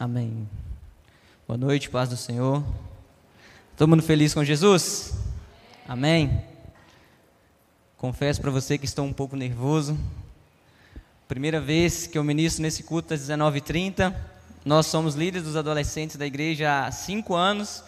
Amém. Boa noite, paz do Senhor. Todo mundo feliz com Jesus? Amém. Confesso para você que estou um pouco nervoso. Primeira vez que eu ministro nesse culto às 19h30. Nós somos líderes dos adolescentes da igreja há cinco anos.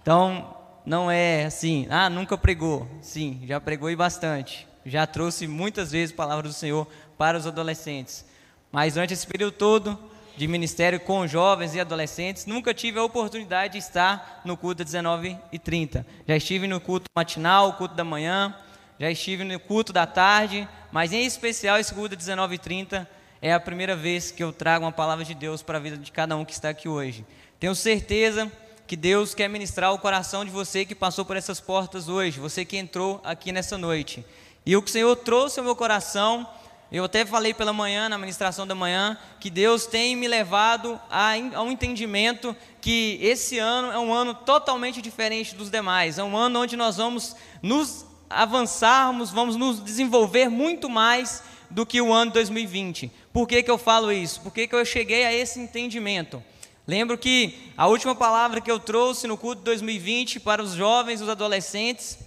Então, não é assim, ah, nunca pregou. Sim, já pregou e bastante. Já trouxe muitas vezes a palavra do Senhor para os adolescentes. Mas durante esse período todo, de ministério com jovens e adolescentes, nunca tive a oportunidade de estar no culto às 19h30. Já estive no culto matinal, culto da manhã, já estive no culto da tarde, mas em especial esse culto às 19h30 é a primeira vez que eu trago uma palavra de Deus para a vida de cada um que está aqui hoje. Tenho certeza que Deus quer ministrar o coração de você que passou por essas portas hoje, você que entrou aqui nessa noite. E o que o Senhor trouxe ao meu coração eu até falei pela manhã, na ministração da manhã, que Deus tem me levado a, a, um entendimento que esse ano é um ano totalmente diferente dos demais. É um ano onde nós vamos nos avançarmos, vamos nos desenvolver muito mais do que o ano 2020. Por que, que eu falo isso? Por que, que eu cheguei a esse entendimento? Lembro que a última palavra que eu trouxe no culto de 2020 para os jovens, os adolescentes,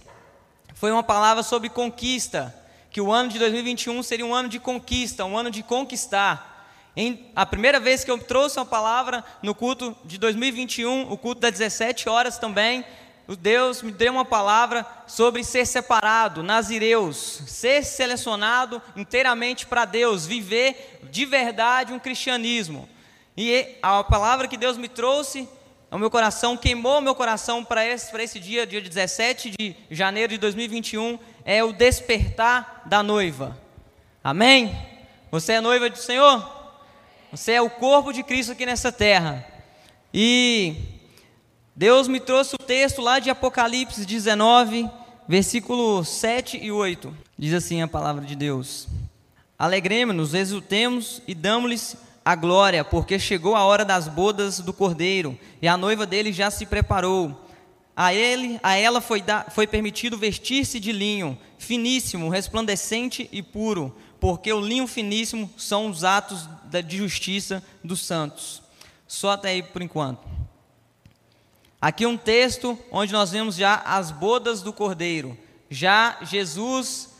foi uma palavra sobre conquista que o ano de 2021 seria um ano de conquista, um ano de conquistar. Em, a primeira vez que eu trouxe uma palavra no culto de 2021, o culto das 17 horas também, Deus me deu uma palavra sobre ser separado, nazireus, ser selecionado inteiramente para Deus, viver de verdade um cristianismo. E a palavra que Deus me trouxe ao meu coração, queimou meu coração para esse, esse dia, dia 17 de janeiro de 2021, é o despertar da noiva. Amém? Você é noiva do Senhor? Você é o corpo de Cristo aqui nessa terra. E Deus me trouxe o texto lá de Apocalipse 19, versículo 7 e 8. Diz assim a palavra de Deus: Alegremos-nos, exultemos e damos-lhes a glória, porque chegou a hora das bodas do Cordeiro, e a noiva dele já se preparou. A ele, a ela foi, da, foi permitido vestir-se de linho finíssimo, resplandecente e puro, porque o linho finíssimo são os atos de justiça dos santos. Só até aí por enquanto. Aqui um texto onde nós vemos já as bodas do Cordeiro. Já Jesus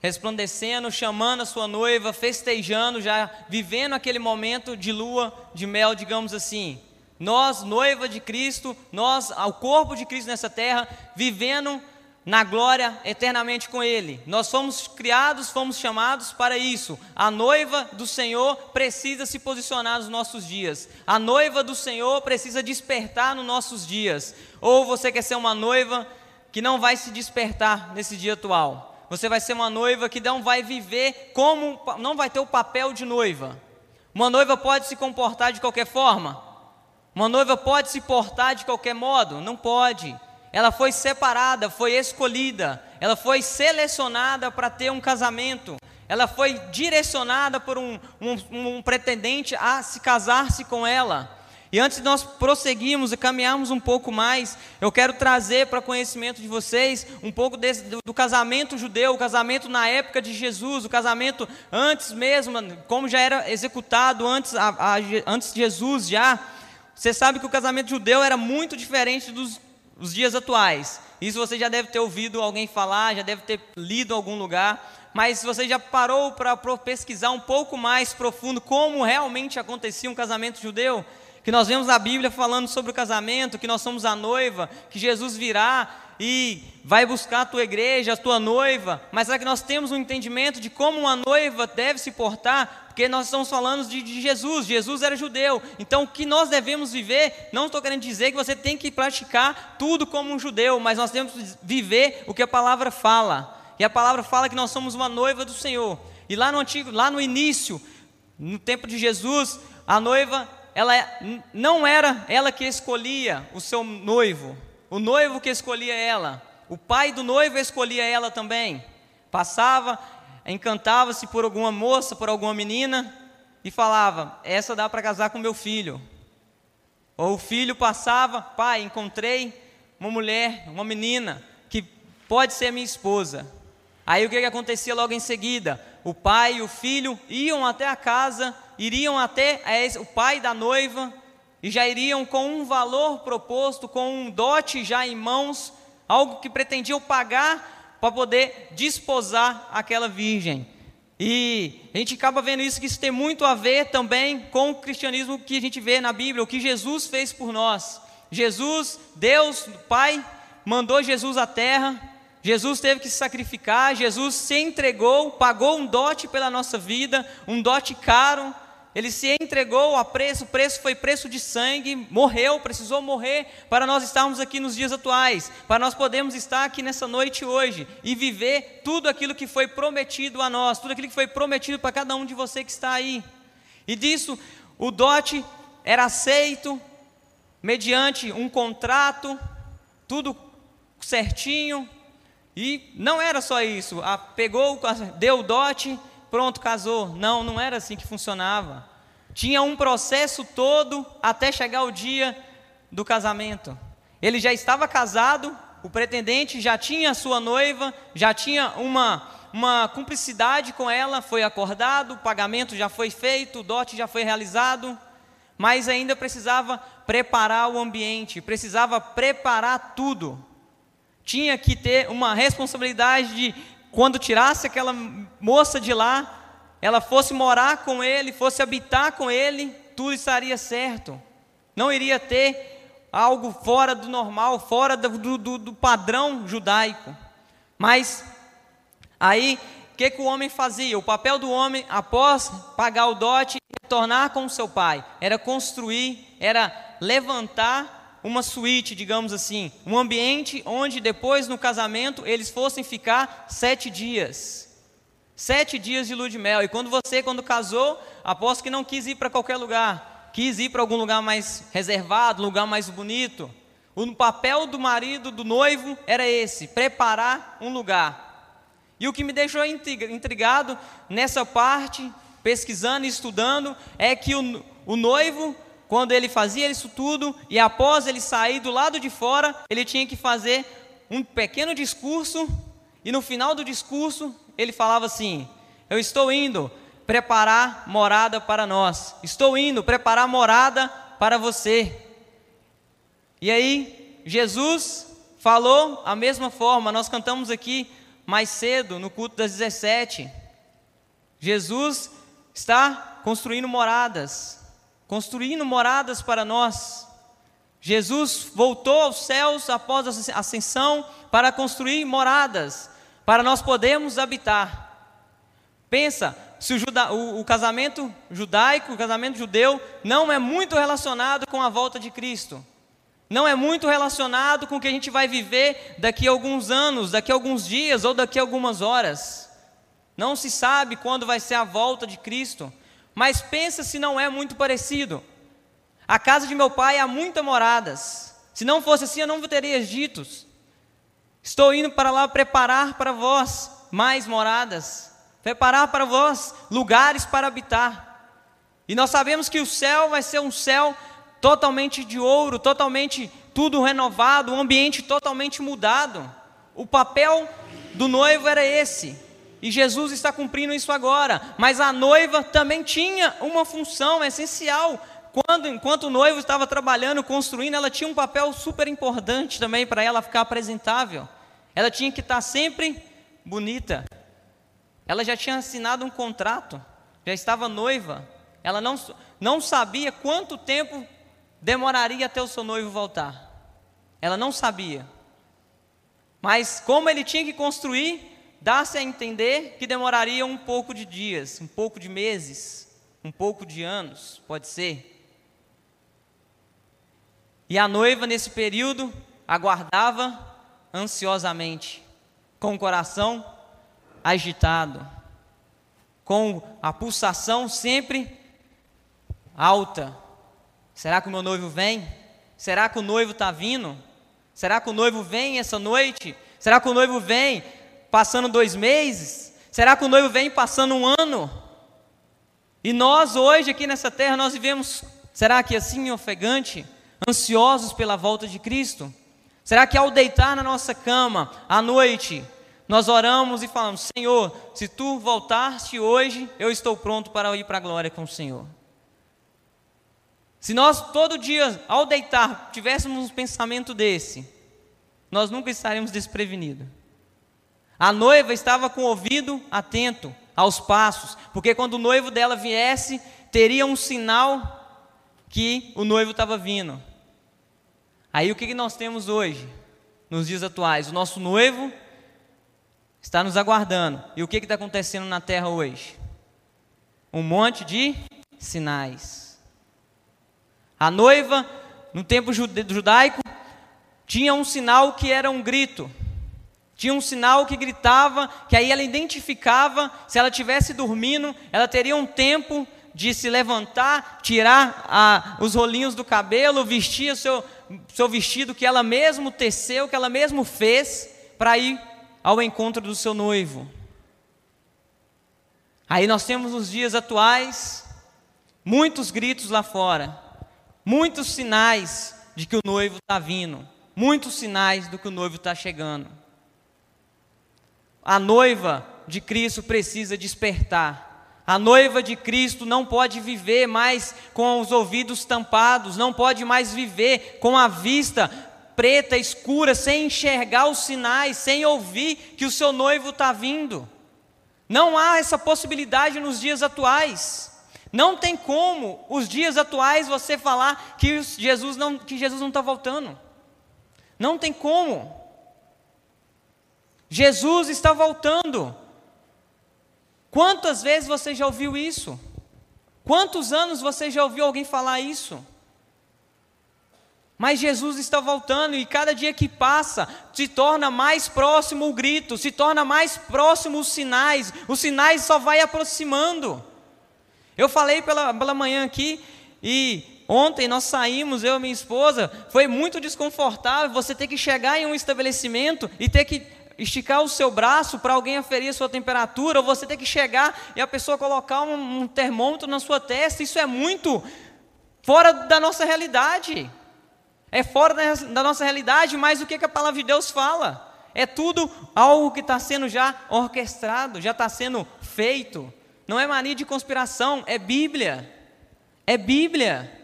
resplandecendo, chamando a sua noiva, festejando, já vivendo aquele momento de lua de mel, digamos assim. Nós, noiva de Cristo, nós, o corpo de Cristo nessa terra, vivendo na glória eternamente com Ele. Nós fomos criados, fomos chamados para isso. A noiva do Senhor precisa se posicionar nos nossos dias. A noiva do Senhor precisa despertar nos nossos dias. Ou você quer ser uma noiva que não vai se despertar nesse dia atual. Você vai ser uma noiva que não vai viver como, não vai ter o papel de noiva. Uma noiva pode se comportar de qualquer forma. Uma noiva pode se portar de qualquer modo? Não pode. Ela foi separada, foi escolhida, ela foi selecionada para ter um casamento, ela foi direcionada por um, um, um pretendente a se casar-se com ela. E antes de nós prosseguirmos e caminharmos um pouco mais, eu quero trazer para conhecimento de vocês um pouco desse, do, do, casamento judeu, o casamento na época de Jesus, o casamento antes mesmo, como já era executado antes, a, a, antes de Jesus já. Você sabe que o casamento judeu era muito diferente dos os dias atuais. Isso você já deve ter ouvido alguém falar, já deve ter lido em algum lugar. Mas você já parou para pesquisar um pouco mais profundo como realmente acontecia um casamento judeu, que nós vemos a Bíblia falando sobre o casamento, que nós somos a noiva, que Jesus virá e vai buscar a tua igreja, a tua noiva, mas será que nós temos um entendimento de como uma noiva deve se portar? Porque nós estamos falando de, de Jesus, Jesus era judeu, então o que nós devemos viver, não estou querendo dizer que você tem que praticar tudo como um judeu, mas nós temos que viver o que a palavra fala, e a palavra fala que nós somos uma noiva do Senhor, e lá no antigo, lá no início, no tempo de Jesus, a noiva, ela é, não era ela que escolhia o seu noivo, o noivo que escolhia ela, o pai do noivo escolhia ela também. Passava, encantava-se por alguma moça, por alguma menina e falava: Essa dá para casar com meu filho. Ou o filho passava: Pai, encontrei uma mulher, uma menina que pode ser minha esposa. Aí o que, que acontecia logo em seguida? O pai e o filho iam até a casa, iriam até o pai da noiva e já iriam com um valor proposto, com um dote já em mãos, algo que pretendiam pagar para poder desposar aquela virgem. E a gente acaba vendo isso, que isso tem muito a ver também com o cristianismo que a gente vê na Bíblia, o que Jesus fez por nós. Jesus, Deus, Pai, mandou Jesus à terra, Jesus teve que se sacrificar, Jesus se entregou, pagou um dote pela nossa vida, um dote caro, ele se entregou a preço, o preço foi preço de sangue, morreu, precisou morrer para nós estarmos aqui nos dias atuais, para nós podermos estar aqui nessa noite hoje e viver tudo aquilo que foi prometido a nós, tudo aquilo que foi prometido para cada um de você que está aí. E disso, o dote era aceito mediante um contrato, tudo certinho, e não era só isso, a, pegou, deu o dote, pronto, casou. Não, não era assim que funcionava. Tinha um processo todo até chegar o dia do casamento. Ele já estava casado, o pretendente já tinha sua noiva, já tinha uma, uma cumplicidade com ela, foi acordado, o pagamento já foi feito, o dote já foi realizado, mas ainda precisava preparar o ambiente, precisava preparar tudo. Tinha que ter uma responsabilidade de quando tirasse aquela moça de lá, ela fosse morar com ele, fosse habitar com ele, tudo estaria certo. Não iria ter algo fora do normal, fora do, do, do padrão judaico. Mas aí, o que, que o homem fazia? O papel do homem, após pagar o dote, retornar com seu pai, era construir, era levantar uma suíte, digamos assim, um ambiente onde depois no casamento eles fossem ficar sete dias. Sete dias de lua de mel. E quando você, quando casou, aposto que não quis ir para qualquer lugar, quis ir para algum lugar mais reservado, lugar mais bonito. O papel do marido, do noivo, era esse: preparar um lugar. E o que me deixou intrigado nessa parte, pesquisando e estudando, é que o, o noivo quando ele fazia isso tudo e após ele sair do lado de fora, ele tinha que fazer um pequeno discurso e no final do discurso ele falava assim: Eu estou indo preparar morada para nós, estou indo preparar morada para você. E aí, Jesus falou a mesma forma, nós cantamos aqui mais cedo, no culto das 17. Jesus está construindo moradas, construindo moradas para nós. Jesus voltou aos céus após a ascensão para construir moradas, para nós podermos habitar. Pensa, se o, juda, o, o, casamento judaico, o casamento judeu, não é muito relacionado com a volta de Cristo. Não é muito relacionado com o que a gente vai viver daqui a alguns anos, daqui a alguns dias ou daqui a algumas horas. Não se sabe quando vai ser a volta de Cristo. Mas pensa se não é muito parecido. A casa de meu pai há muitas moradas. Se não fosse assim, eu não teria ditos. Estou indo para lá preparar para vós mais moradas, preparar para vós lugares para habitar. E nós sabemos que o céu vai ser um céu totalmente de ouro, totalmente tudo renovado, um ambiente totalmente mudado. O papel do noivo era esse: e Jesus está cumprindo isso agora. Mas a noiva também tinha uma função essencial. Quando, enquanto o noivo estava trabalhando, construindo, ela tinha um papel super importante também para ela ficar apresentável. Ela tinha que estar sempre bonita. Ela já tinha assinado um contrato, já estava noiva. Ela não, não sabia quanto tempo demoraria até o seu noivo voltar. Ela não sabia. Mas como ele tinha que construir, dá-se a entender que demoraria um pouco de dias, um pouco de meses, um pouco de anos, pode ser. E a noiva, nesse período, aguardava ansiosamente, com o coração agitado, com a pulsação sempre alta. Será que o meu noivo vem? Será que o noivo está vindo? Será que o noivo vem essa noite? Será que o noivo vem? Passando dois meses? Será que o noivo vem passando um ano? E nós hoje aqui nessa terra nós vivemos, será que assim ofegante, ansiosos pela volta de Cristo? Será que ao deitar na nossa cama à noite, nós oramos e falamos: Senhor, se tu voltaste hoje, eu estou pronto para ir para a glória com o Senhor? Se nós todo dia, ao deitar, tivéssemos um pensamento desse, nós nunca estaremos desprevenidos. A noiva estava com o ouvido atento aos passos, porque quando o noivo dela viesse, teria um sinal que o noivo estava vindo. Aí o que nós temos hoje, nos dias atuais? O nosso noivo está nos aguardando. E o que está acontecendo na terra hoje? Um monte de sinais. A noiva, no tempo judaico, tinha um sinal que era um grito. Tinha um sinal que gritava, que aí ela identificava, se ela estivesse dormindo, ela teria um tempo de se levantar, tirar a, os rolinhos do cabelo, vestir o seu, seu vestido que ela mesmo teceu, que ela mesmo fez, para ir ao encontro do seu noivo. Aí nós temos nos dias atuais muitos gritos lá fora muitos sinais de que o noivo está vindo, muitos sinais do que o noivo está chegando. A noiva de Cristo precisa despertar. A noiva de Cristo não pode viver mais com os ouvidos tampados, não pode mais viver com a vista preta, escura, sem enxergar os sinais, sem ouvir que o seu noivo está vindo. Não há essa possibilidade nos dias atuais. Não tem como os dias atuais você falar que Jesus não que Jesus não está voltando. Não tem como. Jesus está voltando. Quantas vezes você já ouviu isso? Quantos anos você já ouviu alguém falar isso? Mas Jesus está voltando e cada dia que passa se torna mais próximo o grito, se torna mais próximo os sinais, os sinais só vai aproximando. Eu falei pela, pela manhã aqui e ontem nós saímos, eu e minha esposa, foi muito desconfortável você ter que chegar em um estabelecimento e ter que esticar o seu braço para alguém aferir a sua temperatura, ou você ter que chegar e a pessoa colocar um, um termômetro na sua testa, isso é muito fora da nossa realidade. É fora da, da nossa realidade, mas o que, que a palavra de Deus fala? É tudo algo que está sendo já orquestrado, já está sendo feito. Não é mania de conspiração, é Bíblia. É Bíblia.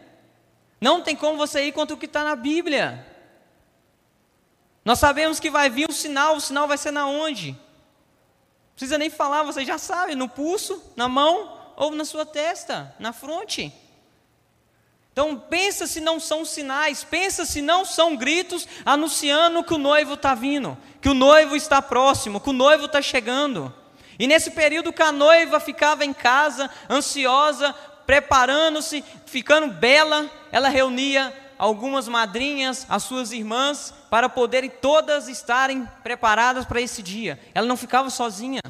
Não tem como você ir contra o que está na Bíblia. Nós sabemos que vai vir o sinal, o sinal vai ser na onde? Não precisa nem falar, você já sabe, no pulso, na mão ou na sua testa, na fronte. Então pensa se não são sinais, pensa se não são gritos anunciando que o noivo está vindo, que o noivo está próximo, que o noivo está chegando. E nesse período que a noiva ficava em casa, ansiosa, preparando-se, ficando bela, ela reunia algumas madrinhas, as suas irmãs, para poderem todas estarem preparadas para esse dia. Ela não ficava sozinha.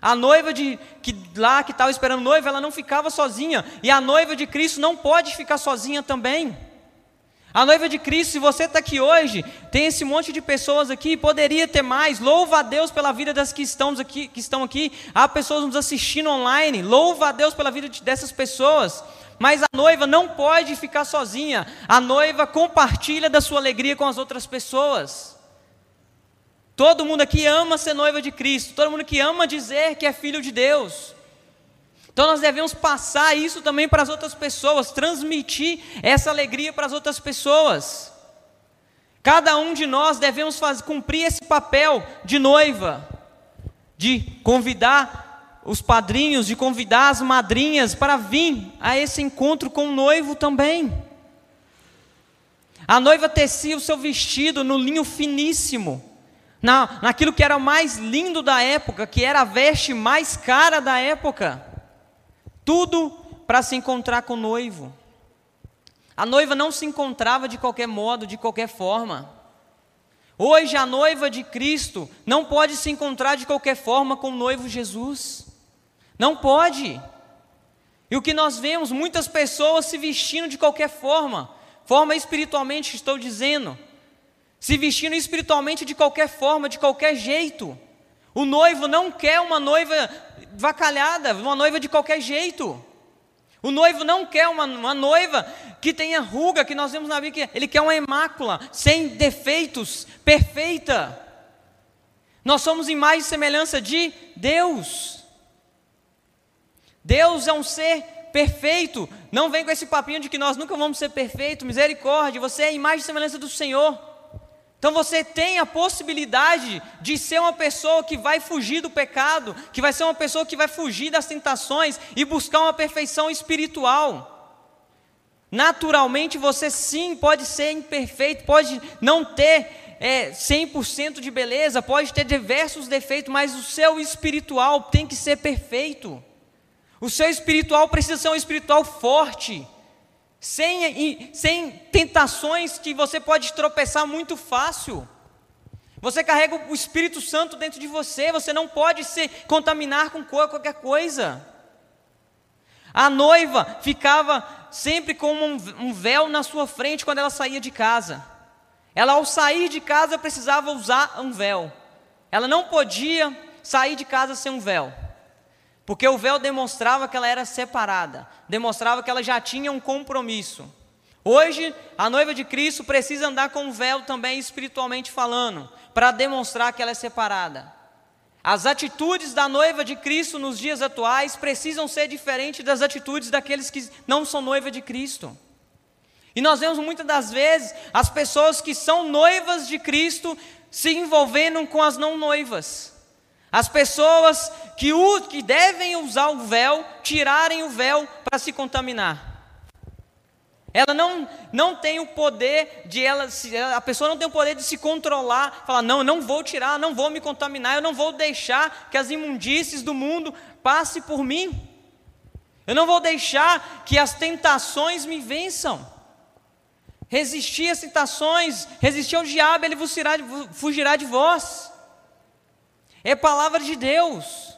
A noiva de que lá que estava esperando noiva, ela não ficava sozinha. E a noiva de Cristo não pode ficar sozinha também. A noiva de Cristo, se você está aqui hoje, tem esse monte de pessoas aqui, poderia ter mais. Louva a Deus pela vida das que estão aqui, que estão aqui. Há pessoas nos assistindo online. Louva a Deus pela vida dessas pessoas. Mas a noiva não pode ficar sozinha. A noiva compartilha da sua alegria com as outras pessoas. Todo mundo aqui ama ser noiva de Cristo. Todo mundo que ama dizer que é filho de Deus. Então nós devemos passar isso também para as outras pessoas, transmitir essa alegria para as outras pessoas. Cada um de nós devemos fazer, cumprir esse papel de noiva, de convidar os padrinhos, de convidar as madrinhas para vir a esse encontro com o noivo também. A noiva tecia o seu vestido no linho finíssimo, na, naquilo que era mais lindo da época, que era a veste mais cara da época. Tudo para se encontrar com o noivo. A noiva não se encontrava de qualquer modo, de qualquer forma. Hoje a noiva de Cristo não pode se encontrar de qualquer forma com o noivo Jesus. Não pode. E o que nós vemos, muitas pessoas se vestindo de qualquer forma, forma espiritualmente, estou dizendo, se vestindo espiritualmente de qualquer forma, de qualquer jeito. O noivo não quer uma noiva vacalhada, uma noiva de qualquer jeito. O noivo não quer uma, uma noiva que tenha ruga, que nós vemos na Bíblia, ele quer uma imácula, sem defeitos, perfeita. Nós somos imagem e semelhança de Deus. Deus é um ser perfeito. Não vem com esse papinho de que nós nunca vamos ser perfeitos. Misericórdia, você é a imagem e semelhança do Senhor. Então você tem a possibilidade de ser uma pessoa que vai fugir do pecado, que vai ser uma pessoa que vai fugir das tentações e buscar uma perfeição espiritual. Naturalmente você sim pode ser imperfeito, pode não ter é, 100% de beleza, pode ter diversos defeitos, mas o seu espiritual tem que ser perfeito. O seu espiritual precisa ser um espiritual forte, sem, sem tentações que você pode tropeçar muito fácil. Você carrega o Espírito Santo dentro de você, você não pode se contaminar com qualquer coisa. A noiva ficava sempre com um, véu na sua frente quando ela saía de casa. Ela, ao sair de casa, precisava usar um véu. Ela não podia sair de casa sem um véu. Porque o véu demonstrava que ela era separada, demonstrava que ela já tinha um compromisso. Hoje, a noiva de Cristo precisa andar com um véu também espiritualmente falando, para demonstrar que ela é separada. As atitudes da noiva de Cristo nos dias atuais precisam ser diferentes das atitudes daqueles que não são noiva de Cristo. E nós vemos muitas das vezes as pessoas que são noivas de Cristo se envolvendo com as não noivas. As pessoas que, que devem usar o véu, tirarem o véu para se contaminar. Ela não, não tem o poder de ela, a pessoa não tem o poder de se controlar, falar, não, eu não vou tirar, não vou me contaminar, eu não vou deixar que as imundícies do mundo passem por mim. Eu não vou deixar que as tentações me vençam. Resistir às tentações, resistir ao diabo, ele fugirá de vós. É palavra de Deus.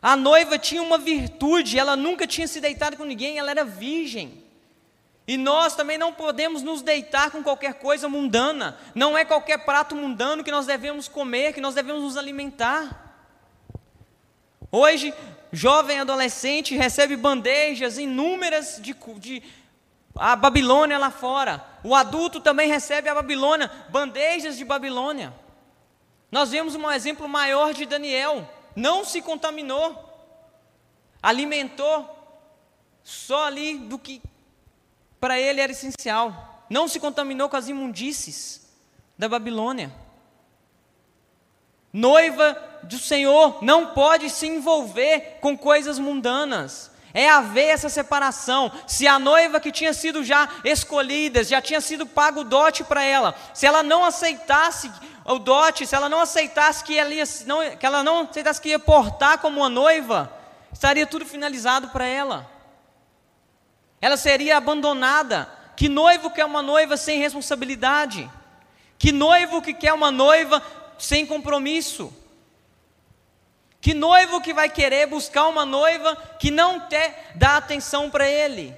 A noiva tinha uma virtude, ela nunca tinha se deitado com ninguém, ela era virgem. E nós também não podemos nos deitar com qualquer coisa mundana. Não é qualquer prato mundano que nós devemos comer, que nós devemos nos alimentar. Hoje, jovem adolescente recebe bandejas inúmeras de, de a Babilônia lá fora. O adulto também recebe a Babilônia, bandejas de Babilônia. Nós vemos um exemplo maior de Daniel, não se contaminou, alimentou só ali do que para ele era essencial, não se contaminou com as imundícies da Babilônia. Noiva do Senhor não pode se envolver com coisas mundanas. É haver essa separação. Se a noiva que tinha sido já escolhida, já tinha sido pago o dote para ela, se ela não aceitasse o dote, se ela não aceitasse que ela, ia, não, que ela não aceitasse que ia portar como uma noiva, estaria tudo finalizado para ela. Ela seria abandonada. Que noivo quer uma noiva sem responsabilidade? Que noivo que quer uma noiva sem compromisso? Que noivo que vai querer buscar uma noiva que não quer dar atenção para ele?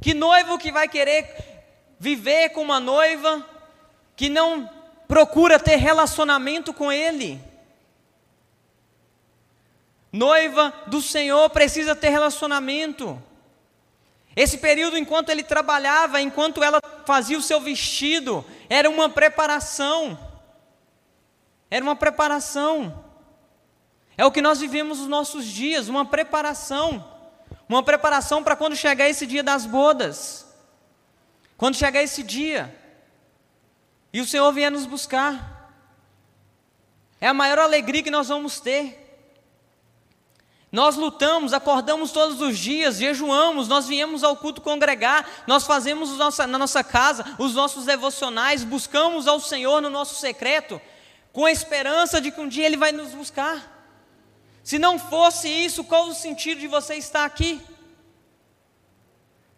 Que noivo que vai querer viver com uma noiva que não procura ter relacionamento com Ele. Noiva do Senhor precisa ter relacionamento. Esse período, enquanto ele trabalhava, enquanto ela fazia o seu vestido, era uma preparação. Era uma preparação. É o que nós vivemos nos nossos dias, uma preparação. Uma preparação para quando chegar esse dia das bodas. Quando chegar esse dia e o Senhor vier nos buscar. É a maior alegria que nós vamos ter. Nós lutamos, acordamos todos os dias, jejuamos, nós viemos ao culto congregar, nós fazemos nossa, na nossa casa os nossos devocionais, buscamos ao Senhor no nosso secreto, com a esperança de que um dia Ele vai nos buscar. Se não fosse isso, qual o sentido de você estar aqui?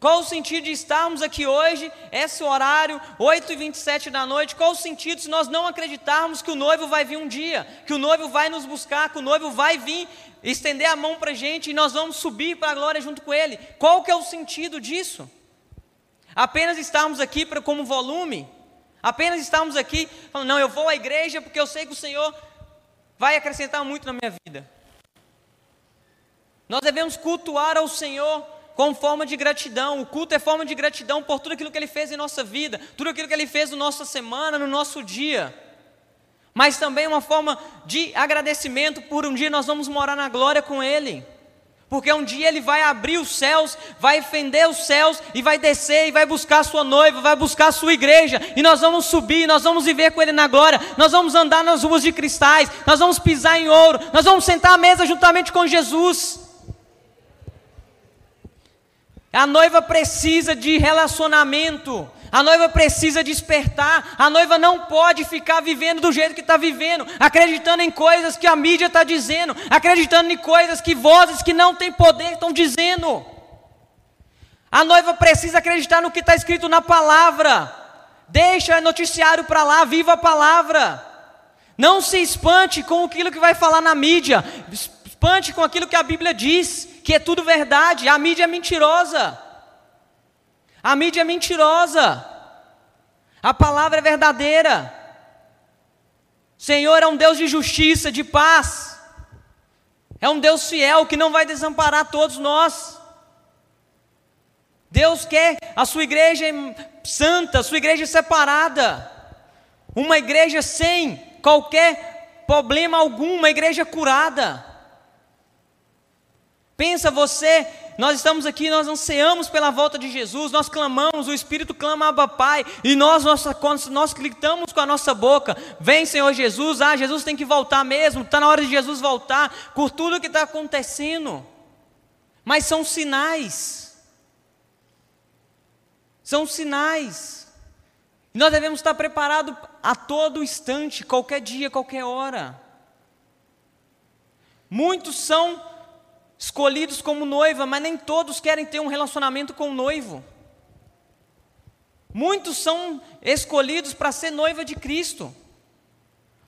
Qual o sentido de estarmos aqui hoje, esse horário, 8 e 27 da noite? Qual o sentido se nós não acreditarmos que o noivo vai vir um dia, que o noivo vai nos buscar, que o noivo vai vir estender a mão para a gente e nós vamos subir para a glória junto com ele? Qual que é o sentido disso? Apenas estarmos aqui para, como volume? Apenas estarmos aqui falando, não, eu vou à igreja porque eu sei que o Senhor vai acrescentar muito na minha vida. Nós devemos cultuar ao Senhor com forma de gratidão. O culto é forma de gratidão por tudo aquilo que Ele fez em nossa vida, tudo aquilo que Ele fez na nossa semana, no nosso dia. Mas também uma forma de agradecimento por um dia nós vamos morar na glória com Ele. Porque um dia ele vai abrir os céus, vai fender os céus e vai descer e vai buscar a sua noiva, vai buscar a sua igreja, e nós vamos subir, nós vamos viver com ele na glória, nós vamos andar nas ruas de cristais, nós vamos pisar em ouro, nós vamos sentar à mesa juntamente com Jesus. A noiva precisa de relacionamento. A noiva precisa despertar. A noiva não pode ficar vivendo do jeito que está vivendo, acreditando em coisas que a mídia está dizendo, acreditando em coisas que vozes que não têm poder estão dizendo. A noiva precisa acreditar no que está escrito na palavra. Deixa o noticiário para lá, viva a palavra. Não se espante com aquilo que vai falar na mídia. Espante com aquilo que a Bíblia diz, que é tudo verdade. A mídia é mentirosa. A mídia é mentirosa. A palavra é verdadeira. Senhor é um Deus de justiça, de paz. É um Deus fiel que não vai desamparar todos nós. Deus quer a sua igreja santa, a sua igreja separada. Uma igreja sem qualquer problema algum, uma igreja curada. Pensa você nós estamos aqui, nós ansiamos pela volta de Jesus, nós clamamos, o Espírito clama, Abba Pai, e nós, nossa, nós gritamos com a nossa boca: Vem, Senhor Jesus, ah, Jesus tem que voltar mesmo, está na hora de Jesus voltar, por tudo que está acontecendo. Mas são sinais, são sinais, e nós devemos estar preparados a todo instante, qualquer dia, qualquer hora. Muitos são escolhidos como noiva, mas nem todos querem ter um relacionamento com o noivo. Muitos são escolhidos para ser noiva de Cristo,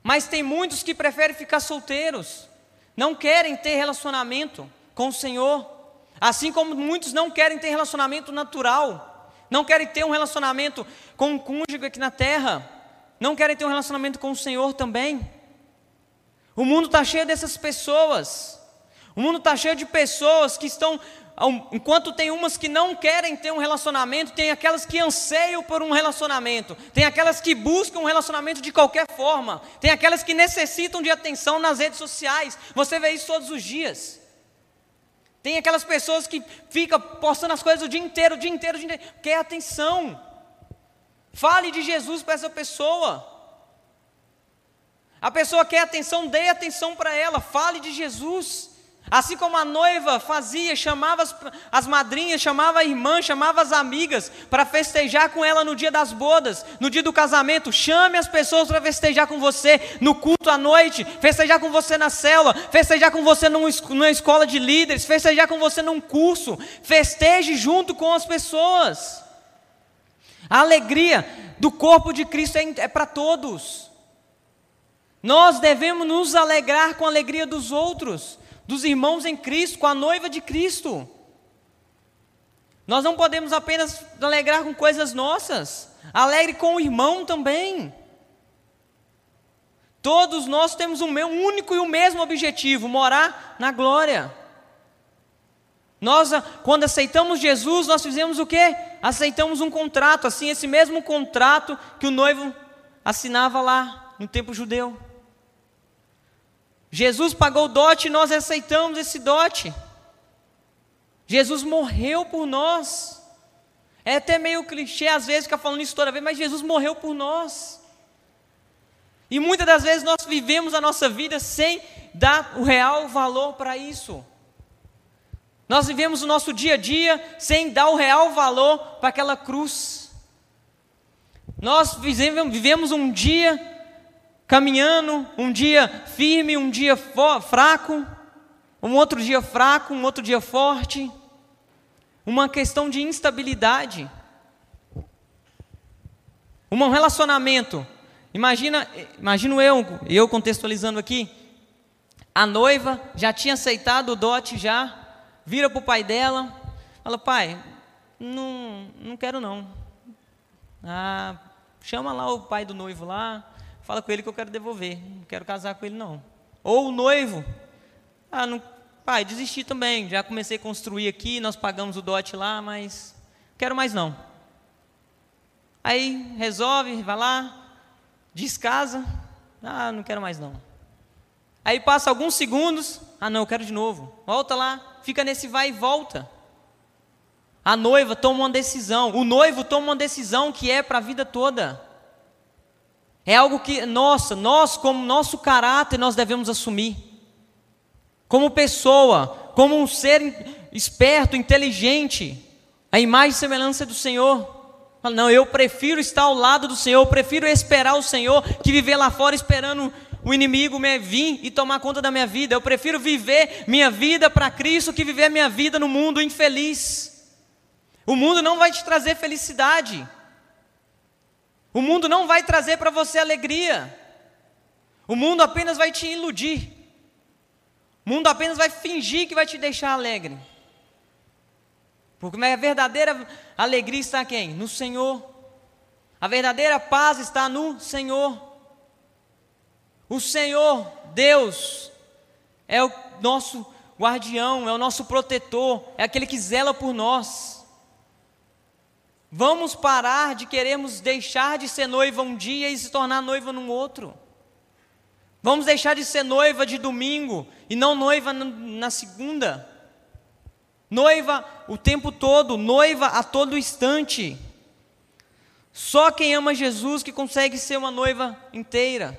mas tem muitos que preferem ficar solteiros, não querem ter relacionamento com o Senhor, assim como muitos não querem ter relacionamento natural, não querem ter um relacionamento com um cônjuge aqui na terra, não querem ter um relacionamento com o Senhor também. O mundo está cheio dessas pessoas. O mundo está cheio de pessoas que estão, enquanto tem umas que não querem ter um relacionamento, tem aquelas que anseiam por um relacionamento, tem aquelas que buscam um relacionamento de qualquer forma, tem aquelas que necessitam de atenção nas redes sociais. Você vê isso todos os dias. Tem aquelas pessoas que ficam postando as coisas o dia inteiro, o dia inteiro, o dia inteiro, quer atenção. Fale de Jesus para essa pessoa. A pessoa quer atenção, dê atenção para ela, fale de Jesus. Assim como a noiva fazia, chamava as, as madrinhas, chamava a irmã, chamava as amigas para festejar com ela no dia das bodas, no dia do casamento. Chame as pessoas para festejar com você no culto à noite, festejar com você na célula, festejar com você num, numa escola de líderes, festejar com você num curso. Festeje junto com as pessoas. A alegria do corpo de Cristo é, é para todos. Nós devemos nos alegrar com a alegria dos outros dos irmãos em Cristo, com a noiva de Cristo. Nós não podemos apenas alegrar com coisas nossas, alegre com o irmão também. Todos nós temos um único e o mesmo objetivo: morar na glória. Nós, quando aceitamos Jesus, nós fizemos o quê? Aceitamos um contrato, assim, esse mesmo contrato que o noivo assinava lá no tempo judeu. Jesus pagou o dote e nós aceitamos esse dote. Jesus morreu por nós. É até meio clichê às vezes ficar falando isso toda vez, mas Jesus morreu por nós. E muitas das vezes nós vivemos a nossa vida sem dar o real valor para isso. Nós vivemos o nosso dia a dia sem dar o real valor para aquela cruz. Nós vivemos um dia caminhando, um dia firme, um dia fraco, um outro dia fraco, um outro dia forte, uma questão de instabilidade. Um relacionamento. Imagina, imagino eu, eu contextualizando aqui, a noiva já tinha aceitado o dote já, vira para o pai dela, fala, pai, não, não quero não. Ah, chama lá o pai do noivo lá, fala com ele que eu quero devolver, não quero casar com ele não. Ou o noivo, ah, não, pai, desisti também, já comecei a construir aqui, nós pagamos o dote lá, mas quero mais não. Aí resolve, vai lá, descasa, ah, não quero mais não. Aí passa alguns segundos, ah não, eu quero de novo. Volta lá, fica nesse vai e volta. A noiva toma uma decisão, o noivo toma uma decisão que é para a vida toda. É algo que, nossa, nós, como nosso caráter, nós devemos assumir. Como pessoa, como um ser esperto, inteligente, a imagem e semelhança do Senhor. Não, eu prefiro estar ao lado do Senhor, eu prefiro esperar o Senhor que viver lá fora esperando o inimigo me vir e tomar conta da minha vida. Eu prefiro viver minha vida para Cristo que viver minha vida no mundo infeliz. O mundo não vai te trazer felicidade. O mundo não vai trazer para você alegria. O mundo apenas vai te iludir. O mundo apenas vai fingir que vai te deixar alegre. Porque a verdadeira alegria está quem? No Senhor. A verdadeira paz está no Senhor. O Senhor, Deus, é o nosso guardião, é o nosso protetor, é aquele que zela por nós. Vamos parar de queremos deixar de ser noiva um dia e se tornar noiva num outro. Vamos deixar de ser noiva de domingo e não noiva na segunda. Noiva o tempo todo, noiva a todo instante. Só quem ama Jesus que consegue ser uma noiva inteira,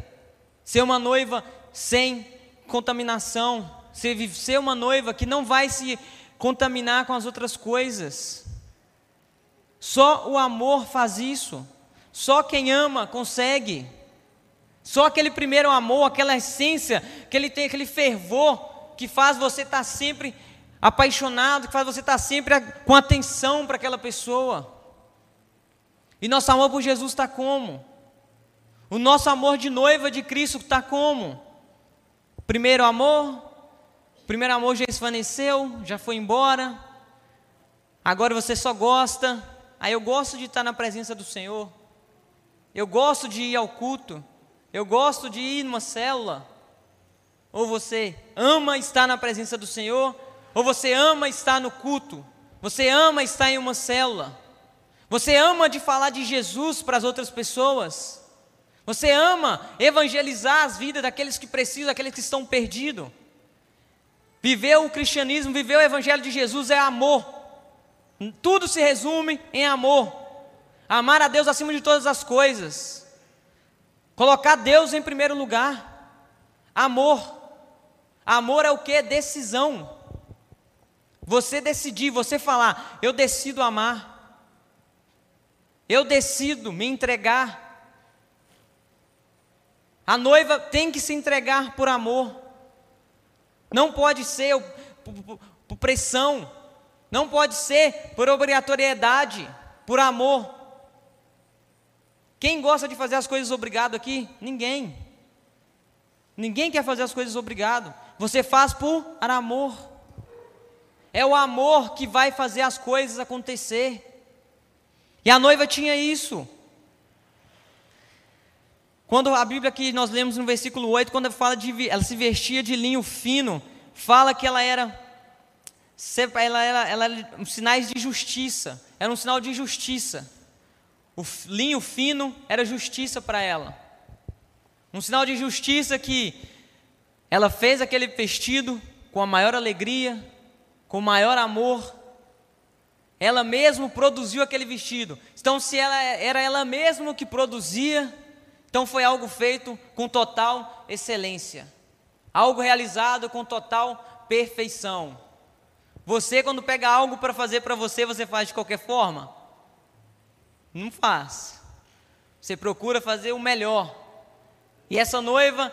ser uma noiva sem contaminação, ser, ser uma noiva que não vai se contaminar com as outras coisas. Só o amor faz isso. Só quem ama consegue. Só aquele primeiro amor, aquela essência, que ele tem aquele fervor que faz você estar sempre apaixonado, que faz você estar sempre com atenção para aquela pessoa. E nosso amor por Jesus está como? O nosso amor de noiva de Cristo está como? Primeiro amor, primeiro amor já esvaneceu, já foi embora. Agora você só gosta. Aí eu gosto de estar na presença do Senhor. Eu gosto de ir ao culto. Eu gosto de ir numa célula. Ou você ama estar na presença do Senhor ou você ama estar no culto? Você ama estar em uma célula? Você ama de falar de Jesus para as outras pessoas? Você ama evangelizar as vidas daqueles que precisam, daqueles que estão perdidos? Viver o cristianismo, viver o evangelho de Jesus é amor. Tudo se resume em amor. Amar a Deus acima de todas as coisas. Colocar Deus em primeiro lugar. Amor. Amor é o que? Decisão. Você decidir, você falar, eu decido amar. Eu decido me entregar. A noiva tem que se entregar por amor. Não pode ser por, pressão. Não pode ser por obrigatoriedade, por amor. Quem gosta de fazer as coisas obrigado aqui? Ninguém. Ninguém quer fazer as coisas obrigado. Você faz por amor. É o amor que vai fazer as coisas acontecer. E a noiva tinha isso. Quando a Bíblia que nós lemos no versículo 8, quando ela fala de ela se vestia de linho fino, fala que ela era ela era, ela era sinais de justiça, era um sinal de justiça. O linho fino era justiça para ela. Um sinal de justiça que ela fez aquele vestido com a maior alegria, com maior amor, ela mesma produziu aquele vestido. Então, se ela era ela mesma que produzia, então foi algo feito com total excelência, algo realizado com total perfeição. Você, quando pega algo para fazer para você, você faz de qualquer forma? Não faz. Você procura fazer o melhor. E essa noiva,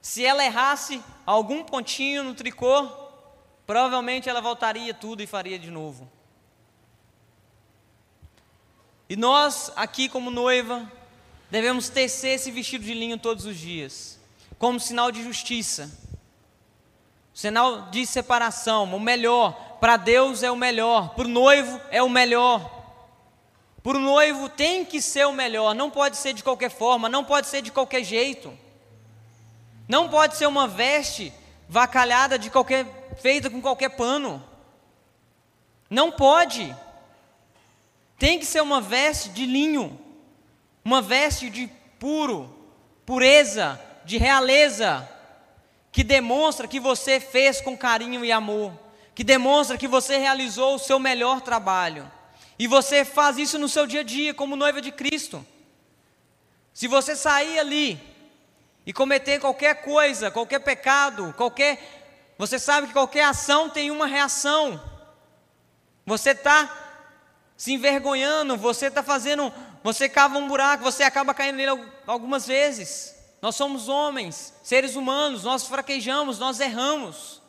se ela errasse algum pontinho no tricô, provavelmente ela voltaria tudo e faria de novo. E nós, aqui como noiva, devemos tecer esse vestido de linho todos os dias, como sinal de justiça, sinal de separação, o melhor. Para Deus é o melhor, para o noivo é o melhor. Para o noivo tem que ser o melhor, não pode ser de qualquer forma, não pode ser de qualquer jeito. Não pode ser uma veste vacalhada de qualquer feita com qualquer pano. Não pode. Tem que ser uma veste de linho, uma veste de puro, pureza, de realeza, que demonstra que você fez com carinho e amor, que demonstra que você realizou o seu melhor trabalho. E você faz isso no seu dia a dia, como noiva de Cristo. Se você sair ali e cometer qualquer coisa, qualquer pecado, qualquer. Você sabe que qualquer ação tem uma reação. Você está se envergonhando, você está fazendo. Você cava um buraco, você acaba caindo nele algumas vezes. Nós somos homens, seres humanos, nós fraquejamos, nós erramos.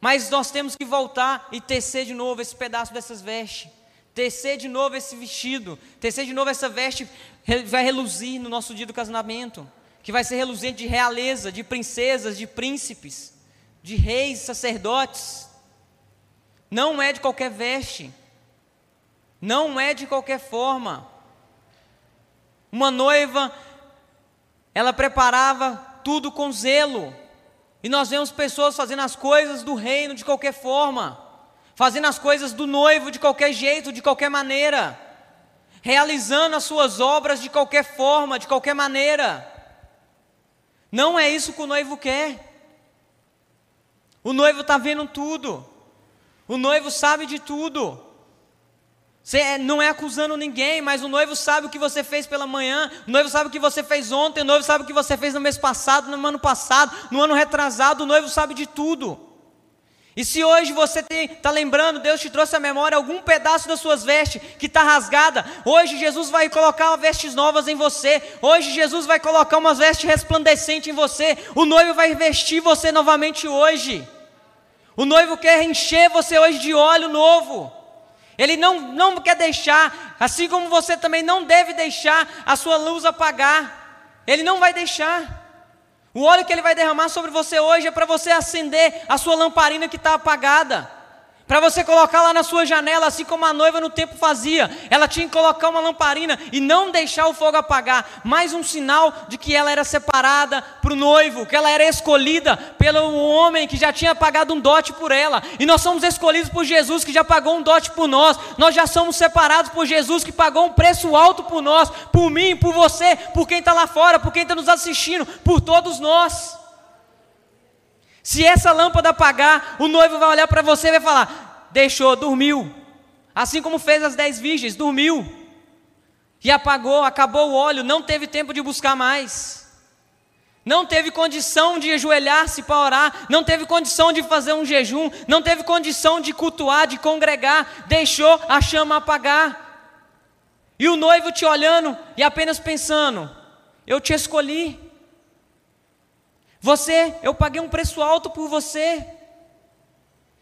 Mas nós temos que voltar e tecer de novo esse pedaço dessas vestes, tecer de novo esse vestido, tecer de novo essa veste vai reluzir no nosso dia do casamento que vai ser reluzente de realeza, de princesas, de príncipes, de reis, sacerdotes. Não é de qualquer veste, não é de qualquer forma. Uma noiva, ela preparava tudo com zelo, e nós vemos pessoas fazendo as coisas do reino de qualquer forma, fazendo as coisas do noivo de qualquer jeito, de qualquer maneira, realizando as suas obras de qualquer forma, de qualquer maneira. Não é isso que o noivo quer. O noivo está vendo tudo. O noivo sabe de tudo. Você é, não é acusando ninguém, mas o noivo sabe o que você fez pela manhã, o noivo sabe o que você fez ontem, o noivo sabe o que você fez no mês passado, no ano passado, no ano retrasado, o noivo sabe de tudo. E se hoje você está lembrando, Deus te trouxe à memória algum pedaço das suas vestes que está rasgada, hoje Jesus vai colocar vestes novas em você, hoje Jesus vai colocar umas vestes resplandecentes em você, o noivo vai vestir você novamente hoje. O noivo quer encher você hoje de óleo novo. Ele não, não quer deixar, assim como você também não deve deixar a sua luz apagar. Ele não vai deixar. O óleo que ele vai derramar sobre você hoje é para você acender a sua lamparina que está apagada para você colocar lá na sua janela, assim como a noiva no tempo fazia. Ela tinha que colocar uma lamparina e não deixar o fogo apagar. Mais um sinal de que ela era separada para o noivo, que ela era escolhida pelo homem que já tinha pagado um dote por ela. E nós somos escolhidos por Jesus que já pagou um dote por nós. Nós já somos separados por Jesus que pagou um preço alto por nós, por mim, por você, por quem está lá fora, por quem está nos assistindo, por todos nós. Se essa lâmpada apagar, o noivo vai olhar para você e vai falar: deixou, dormiu. Assim como fez as dez virgens, dormiu. E apagou, acabou o óleo, não teve tempo de buscar mais. Não teve condição de ajoelhar-se para orar, não teve condição de fazer um jejum, não teve condição de cultuar, de congregar, deixou a chama apagar. E o noivo te olhando e apenas pensando: eu te escolhi, você, eu paguei um preço alto por você.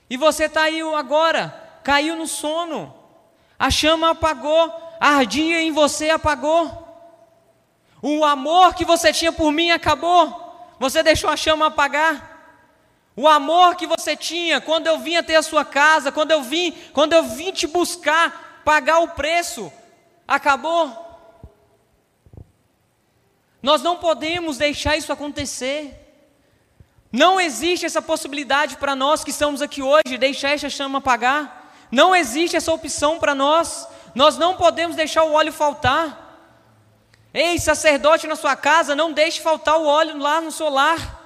E você está aí agora, caiu no sono. A chama apagou, ardia em você apagou. O amor que você tinha por mim acabou. Você deixou a chama apagar. O amor que você tinha quando eu vim até a sua casa, quando eu vim, quando eu vim te buscar, pagar o preço, acabou. Nós não podemos deixar isso acontecer. Não existe essa possibilidade para nós que estamos aqui hoje, deixar essa chama apagar. Não existe essa opção para nós. Nós não podemos deixar o óleo faltar. Ei, sacerdote na sua casa, não deixe faltar o óleo lá no seu lar.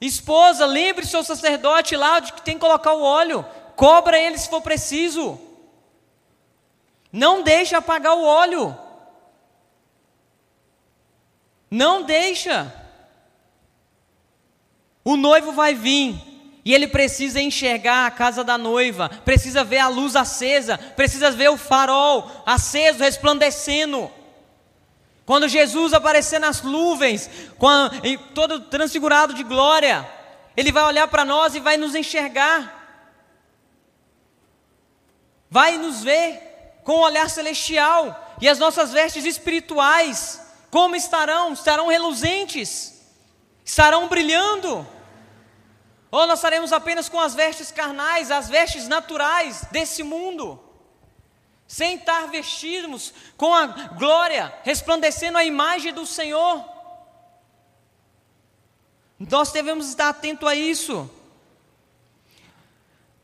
Esposa, lembre seu sacerdote lá de que tem que colocar o óleo. Cobra ele se for preciso. Não deixe apagar o óleo. Não deixa. O noivo vai vir e ele precisa enxergar a casa da noiva, precisa ver a luz acesa, precisa ver o farol aceso, resplandecendo. Quando Jesus aparecer nas nuvens, todo transfigurado de glória, ele vai olhar para nós e vai nos enxergar, vai nos ver com um olhar celestial, e as nossas vestes espirituais, como estarão? Estarão reluzentes, estarão brilhando. Ou nós estaremos apenas com as vestes carnais, as vestes naturais desse mundo, sem estar vestidos com a glória, resplandecendo a imagem do Senhor. Nós devemos estar atento a isso.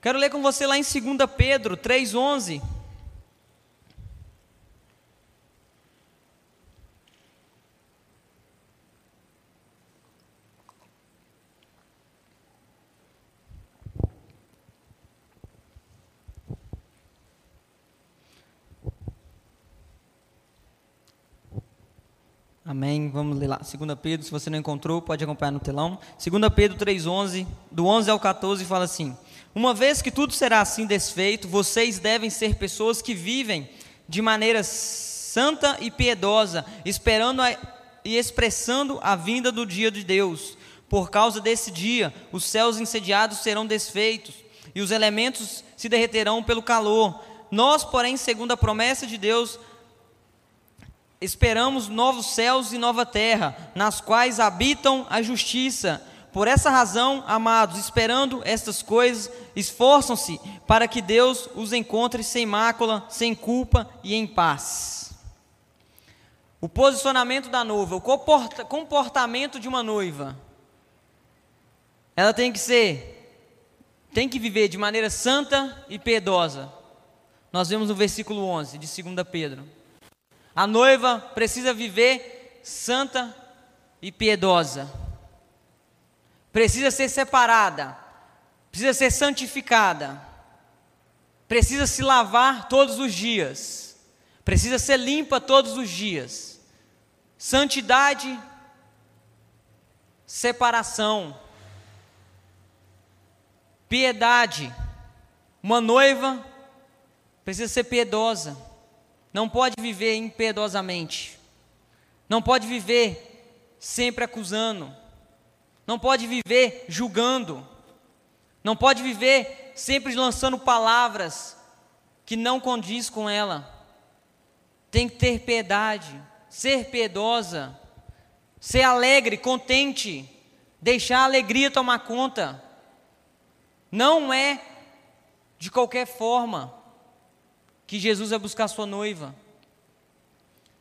Quero ler com você lá em 2 Pedro 3,11. Amém. Vamos ler lá. 2 Pedro, se você não encontrou, pode acompanhar no telão. 2 Pedro 3,11, do 11 ao 14, fala assim: Uma vez que tudo será assim desfeito, vocês devem ser pessoas que vivem de maneira santa e piedosa, esperando a, e expressando a vinda do dia de Deus. Por causa desse dia, os céus incendiados serão desfeitos e os elementos se derreterão pelo calor. Nós, porém, segundo a promessa de Deus, esperamos novos céus e nova terra, nas quais habitam a justiça. Por essa razão, amados, esperando estas coisas, esforçam-se para que Deus os encontre sem mácula, sem culpa e em paz. O posicionamento da noiva, o comportamento de uma noiva, ela tem que ser, tem que viver de maneira santa e piedosa. Nós vemos no versículo 11 de 2 Pedro. A noiva precisa viver santa e piedosa. Precisa ser separada. Precisa ser santificada. Precisa se lavar todos os dias. Precisa ser limpa todos os dias. Santidade, separação, piedade. Uma noiva precisa ser piedosa não pode viver impiedosamente, não pode viver sempre acusando, não pode viver julgando, não pode viver sempre lançando palavras que não condiz com ela. Tem que ter piedade, ser piedosa, ser alegre, contente, deixar a alegria tomar conta. Não é de qualquer forma que Jesus vai buscar sua noiva.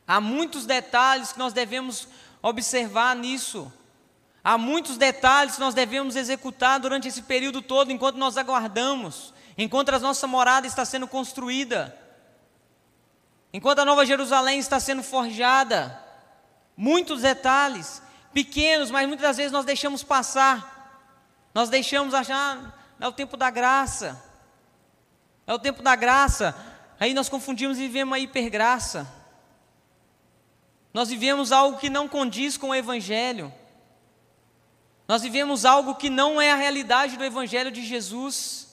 Há muitos detalhes que nós devemos observar nisso. Há muitos detalhes que nós devemos executar durante esse período todo, enquanto nós aguardamos, enquanto a nossa morada está sendo construída, enquanto a Nova Jerusalém está sendo forjada. Muitos detalhes, pequenos, mas muitas vezes nós deixamos passar. Nós deixamos achar, é o tempo da graça. É o tempo da graça. Aí nós confundimos e vivemos a hipergraça. Nós vivemos algo que não condiz com o Evangelho. Nós vivemos algo que não é a realidade do Evangelho de Jesus.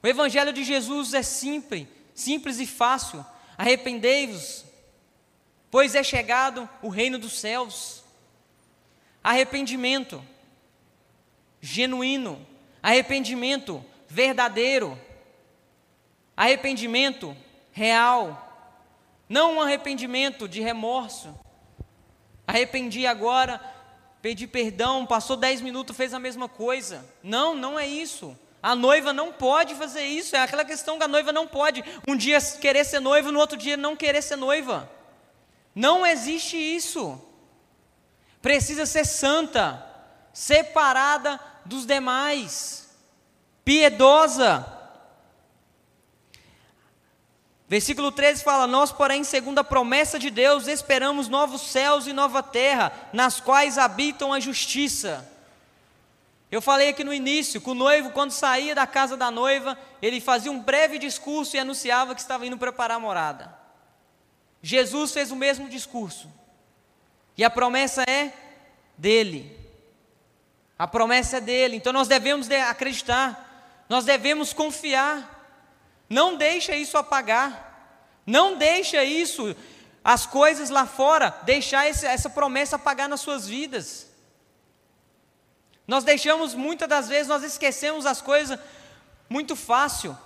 O Evangelho de Jesus é simples, simples e fácil. Arrependei-vos, pois é chegado o reino dos céus. Arrependimento genuíno, arrependimento verdadeiro, arrependimento real, não um arrependimento de remorso. Arrependi agora, pedi perdão, passou dez minutos, fez a mesma coisa. Não, não é isso. A noiva não pode fazer isso. É aquela questão que a noiva não pode um dia querer ser noiva, no outro dia não querer ser noiva. Não existe isso. Precisa ser santa, separada dos demais, piedosa. Versículo 13 fala: Nós, porém, segundo a promessa de Deus, esperamos novos céus e nova terra, nas quais habitam a justiça. Eu falei aqui no início que o noivo, quando saía da casa da noiva, ele fazia um breve discurso e anunciava que estava indo preparar a morada. Jesus fez o mesmo discurso, e a promessa é dele. A promessa é dele, então nós devemos acreditar, nós devemos confiar. Não deixa isso apagar. Não deixa isso, as coisas lá fora, deixar esse, essa promessa apagar nas suas vidas. Nós deixamos, muitas das vezes, nós esquecemos as coisas muito fácil.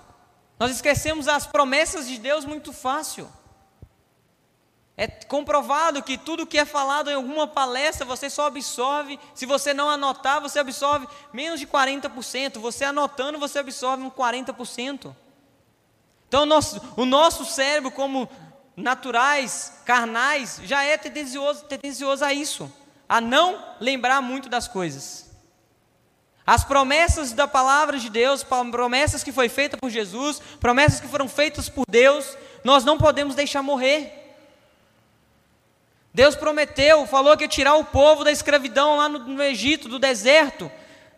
Nós esquecemos as promessas de Deus muito fácil. É comprovado que tudo que é falado em alguma palestra você só absorve, se você não anotar, você absorve menos de 40%. Você anotando, você absorve um 40%. Então, o nosso, o nosso cérebro, como naturais, carnais, já é tendencioso, tendencioso a isso, a não lembrar muito das coisas. As promessas da palavra de Deus, promessas que foi feita por Jesus, promessas que foram feitas por Deus, nós não podemos deixar morrer. Deus prometeu, falou que ia tirar o povo da escravidão lá no, no Egito, do deserto.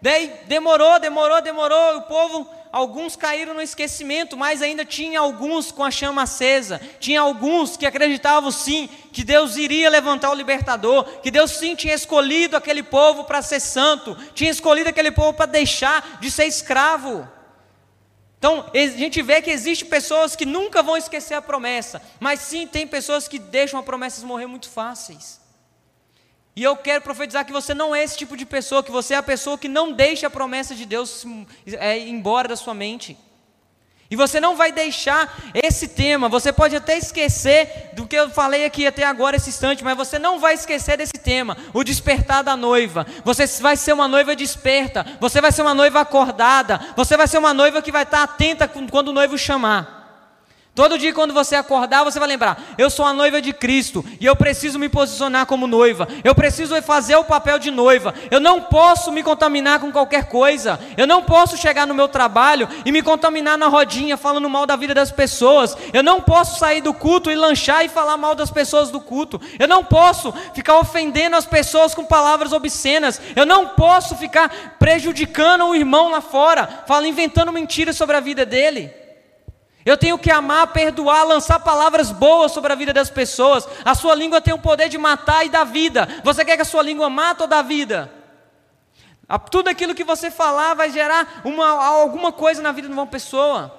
Daí demorou, demorou, demorou, o povo alguns caíram no esquecimento, mas ainda tinha alguns com a chama acesa. Tinha alguns que acreditavam sim que Deus iria levantar o libertador, que Deus sim tinha escolhido aquele povo para ser santo, tinha escolhido aquele povo para deixar de ser escravo. Então, a gente vê que existem pessoas que nunca vão esquecer a promessa, mas sim tem pessoas que deixam as promessas morrer muito fáceis. E eu quero profetizar que você não é esse tipo de pessoa, que você é a pessoa que não deixa a promessa de Deus é, ir embora da sua mente. E você não vai deixar esse tema, você pode até esquecer do que eu falei aqui até agora, esse instante, mas você não vai esquecer desse tema, o despertar da noiva. Você vai ser uma noiva desperta, você vai ser uma noiva acordada, você vai ser uma noiva que vai estar atenta quando o noivo chamar. Todo dia, quando você acordar, você vai lembrar: eu sou a noiva de Cristo e eu preciso me posicionar como noiva. Eu preciso fazer o papel de noiva. Eu não posso me contaminar com qualquer coisa. Eu não posso chegar no meu trabalho e me contaminar na rodinha falando mal da vida das pessoas. Eu não posso sair do culto e lanchar e falar mal das pessoas do culto. Eu não posso ficar ofendendo as pessoas com palavras obscenas. Eu não posso ficar prejudicando o irmão lá fora, falando, inventando mentiras sobre a vida dele. Eu tenho que amar, perdoar, lançar palavras boas sobre a vida das pessoas. A sua língua tem o poder de matar e dar vida. Você quer que a sua língua mate ou dá vida? Tudo aquilo que você falar vai gerar uma, alguma coisa na vida de uma pessoa.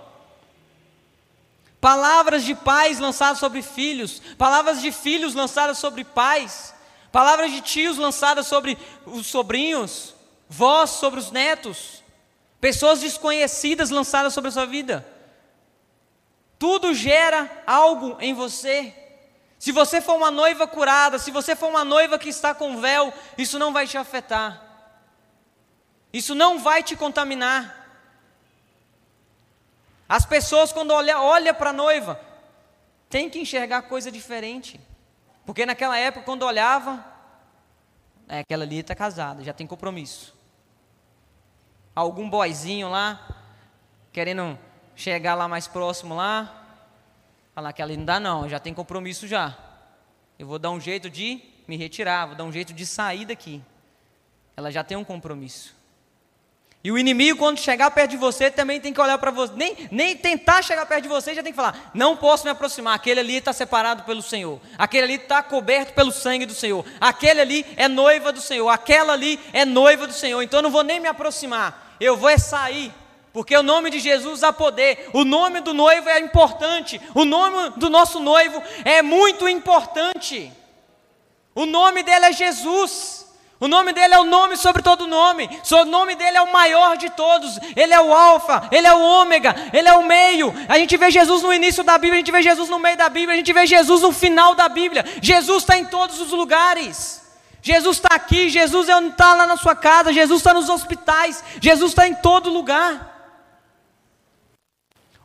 Palavras de pais lançadas sobre filhos, palavras de filhos lançadas sobre pais, palavras de tios lançadas sobre os sobrinhos, vós sobre os netos, pessoas desconhecidas lançadas sobre a sua vida. Tudo gera algo em você. Se você for uma noiva curada, se você for uma noiva que está com véu, isso não vai te afetar. Isso não vai te contaminar. As pessoas, quando olham olha para a noiva, tem que enxergar coisa diferente. Porque naquela época, quando olhava, é, aquela ali está casada, já tem compromisso. Algum boizinho lá, querendo chegar lá mais próximo lá, falar que ali não dá não, já tem compromisso já. Eu vou dar um jeito de me retirar, vou dar um jeito de sair daqui. Ela já tem um compromisso. E o inimigo, quando chegar perto de você, também tem que olhar para você. Nem, nem tentar chegar perto de você, já tem que falar: não posso me aproximar. Aquele ali está separado pelo Senhor. Aquele ali está coberto pelo sangue do Senhor. Aquele ali é noiva do Senhor. Aquela ali é noiva do Senhor. Então eu não vou nem me aproximar. Eu vou é sair porque o nome de Jesus há poder, o nome do noivo é importante, o nome do nosso noivo é muito importante. O nome dele é Jesus. O nome dele é o nome sobre todo nome. O nome dele é o maior de todos. Ele é o alfa, ele é o ômega, ele é o meio. A gente vê Jesus no início da Bíblia, a gente vê Jesus no meio da Bíblia, a gente vê Jesus no final da Bíblia. Jesus está em todos os lugares. Jesus está aqui, Jesus está lá na sua casa, Jesus está nos hospitais, Jesus está em todo lugar.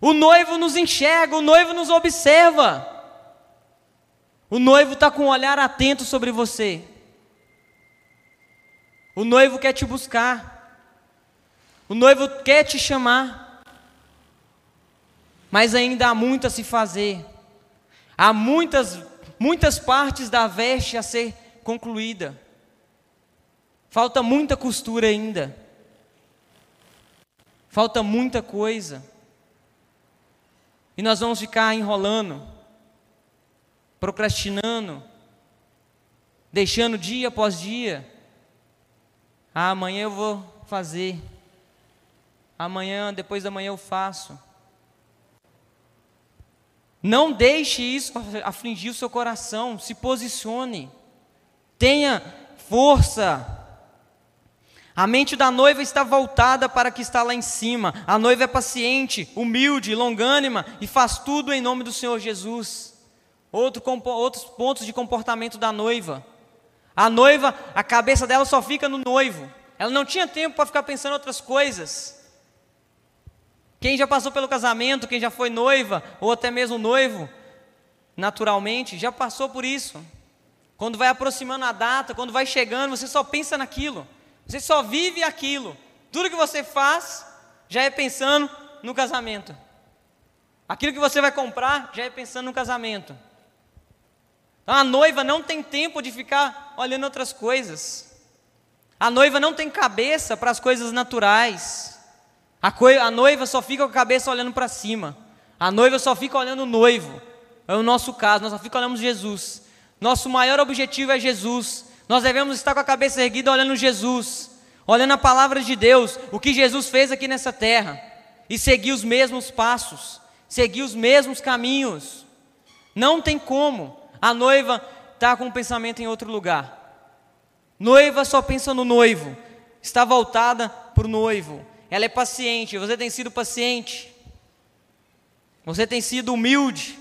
O noivo nos enxerga, o noivo nos observa. O noivo está com um olhar atento sobre você. O noivo quer te buscar. O noivo quer te chamar. Mas ainda há muito a se fazer. Há muitas, muitas partes da veste a ser concluída. Falta muita costura ainda. Falta muita coisa. E nós vamos ficar enrolando, procrastinando, deixando dia após dia. Ah, amanhã eu vou fazer. Amanhã, depois da manhã eu faço. Não deixe isso afligir o seu coração. Se posicione. Tenha força. A mente da noiva está voltada para o que está lá em cima. A noiva é paciente, humilde, longânima e faz tudo em nome do Senhor Jesus. Outro, outros pontos de comportamento da noiva. A noiva, a cabeça dela só fica no noivo. Ela não tinha tempo para ficar pensando em outras coisas. Quem já passou pelo casamento, quem já foi noiva, ou até mesmo noivo, naturalmente, já passou por isso. Quando vai aproximando a data, quando vai chegando, você só pensa naquilo. Você só vive aquilo. Tudo que você faz já é pensando no casamento. Aquilo que você vai comprar já é pensando no casamento. Então a noiva não tem tempo de ficar olhando outras coisas. A noiva não tem cabeça para as coisas naturais. A, a noiva só fica com a cabeça olhando para cima. A noiva só fica olhando o noivo. É o nosso caso, nós só fica olhando Jesus. Nosso maior objetivo é Jesus. Nós devemos estar com a cabeça erguida olhando Jesus, olhando a palavra de Deus, o que Jesus fez aqui nessa terra, e seguir os mesmos passos, seguir os mesmos caminhos. Não tem como a noiva estar tá com o pensamento em outro lugar. Noiva só pensa no noivo, está voltada para o noivo. Ela é paciente, você tem sido paciente, você tem sido humilde,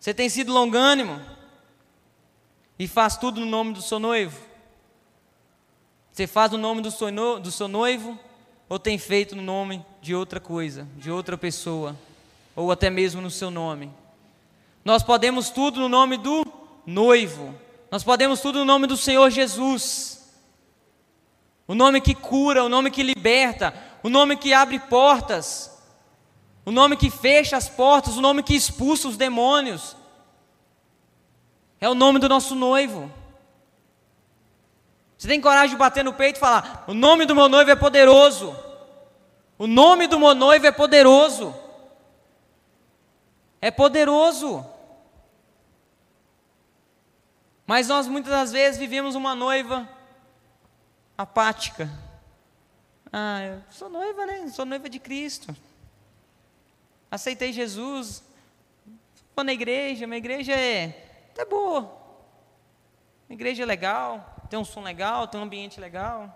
você tem sido longânimo e faz tudo no nome do seu noivo? Você faz no nome do seu, no, do seu noivo ou tem feito no nome de outra coisa, de outra pessoa, ou até mesmo no seu nome? Nós podemos tudo no nome do noivo, nós podemos tudo no nome do Senhor Jesus, o nome que cura, o nome que liberta, o nome que abre portas, o nome que fecha as portas, o nome que expulsa os demônios. É o nome do nosso noivo. Você tem coragem de bater no peito e falar: O nome do meu noivo é poderoso. O nome do meu noivo é poderoso. É poderoso. Mas nós muitas das vezes vivemos uma noiva apática. Ah, eu sou noiva, né? Sou noiva de Cristo aceitei Jesus, vou na igreja, minha igreja é até boa. Minha igreja é legal, tem um som legal, tem um ambiente legal.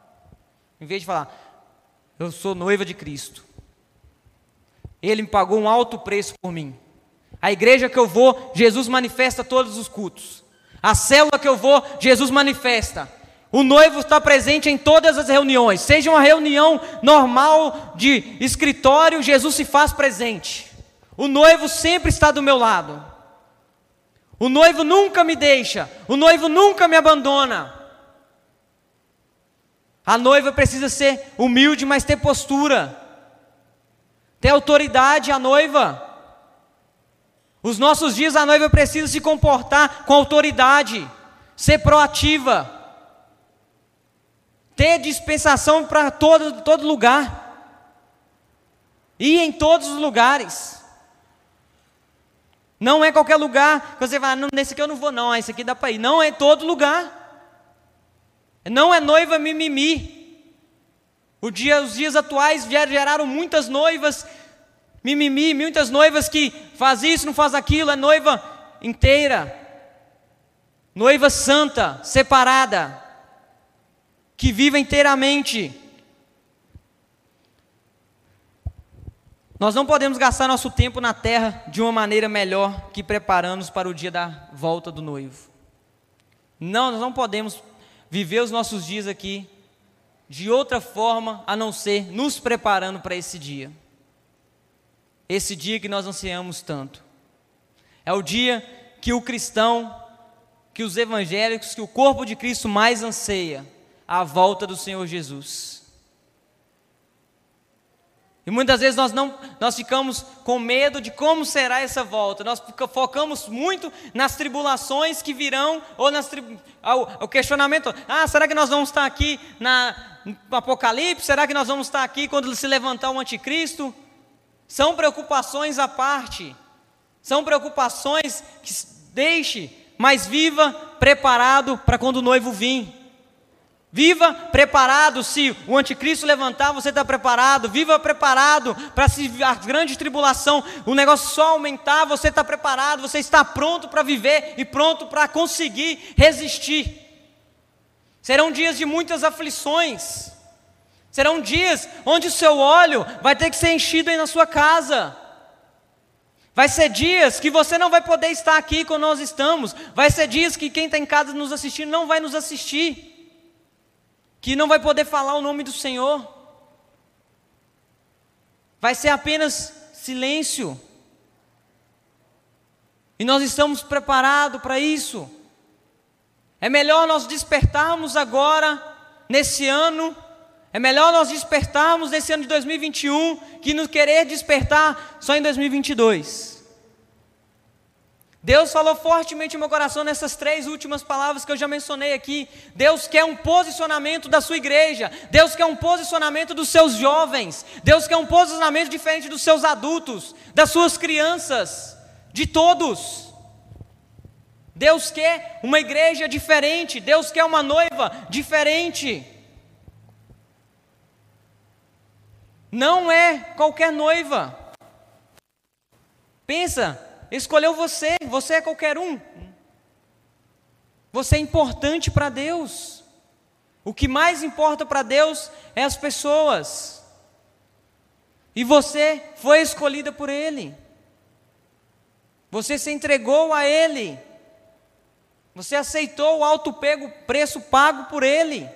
Em vez de falar, eu sou noiva de Cristo. Ele me pagou um alto preço por mim. A igreja que eu vou, Jesus manifesta todos os cultos. A célula que eu vou, Jesus manifesta. O noivo está presente em todas as reuniões, seja uma reunião normal de escritório, Jesus se faz presente. O noivo sempre está do meu lado. O noivo nunca me deixa, o noivo nunca me abandona. A noiva precisa ser humilde, mas ter postura, ter autoridade, a noiva. Os nossos dias a noiva precisa se comportar com autoridade, ser proativa, ter dispensação para todo, todo lugar, ir em todos os lugares. Não é qualquer lugar que você vai, não, nesse aqui eu não vou, não, esse aqui dá para ir. Não é todo lugar. Não é noiva mimimi. O dia, os dias atuais geraram muitas noivas mimimi, muitas noivas que faz isso, não faz aquilo, é noiva inteira. Noiva santa, separada, que vive inteiramente Nós não podemos gastar nosso tempo na terra de uma maneira melhor que preparando-nos para o dia da volta do noivo. Não, nós não podemos viver os nossos dias aqui de outra forma a não ser nos preparando para esse dia. Esse dia que nós ansiamos tanto. É o dia que o cristão, que os evangélicos, que o corpo de Cristo mais anseia a volta do Senhor Jesus. E muitas vezes nós não, nós ficamos com medo de como será essa volta. Nós focamos muito nas tribulações que virão ou nas ao, questionamento: ah, será que nós vamos estar aqui na, no Apocalipse? Será que nós vamos estar aqui quando se levantar o anticristo? São preocupações à parte. São preocupações que deixe, mas viva preparado para quando o noivo vir. Viva preparado, se o anticristo levantar, você está preparado. Viva preparado para se a grande tribulação, o negócio só aumentar, você está preparado, você está pronto para viver e pronto para conseguir resistir. Serão dias de muitas aflições. Serão dias onde o seu óleo vai ter que ser enchido aí na sua casa. Vai ser dias que você não vai poder estar aqui quando nós estamos. Vai ser dias que quem está em casa nos assistindo não vai nos assistir que não vai poder falar o nome do Senhor, vai ser apenas silêncio. E nós estamos preparados para isso. É melhor nós despertarmos agora, nesse ano, é melhor nós despertarmos nesse ano de 2021, que nos querer despertar só em 2022. Deus falou fortemente no meu coração nessas três últimas palavras que eu já mencionei aqui. Deus quer um posicionamento da sua igreja. Deus quer um posicionamento dos seus jovens. Deus quer um posicionamento diferente dos seus adultos, das suas crianças, de todos. Deus quer uma igreja diferente. Deus quer uma noiva diferente. Não é qualquer noiva. Pensa, escolheu você, você é qualquer um. Você é importante para Deus. O que mais importa para Deus é as pessoas. E você foi escolhida por Ele. Você se entregou a Ele. Você aceitou o alto pego, preço pago por Ele.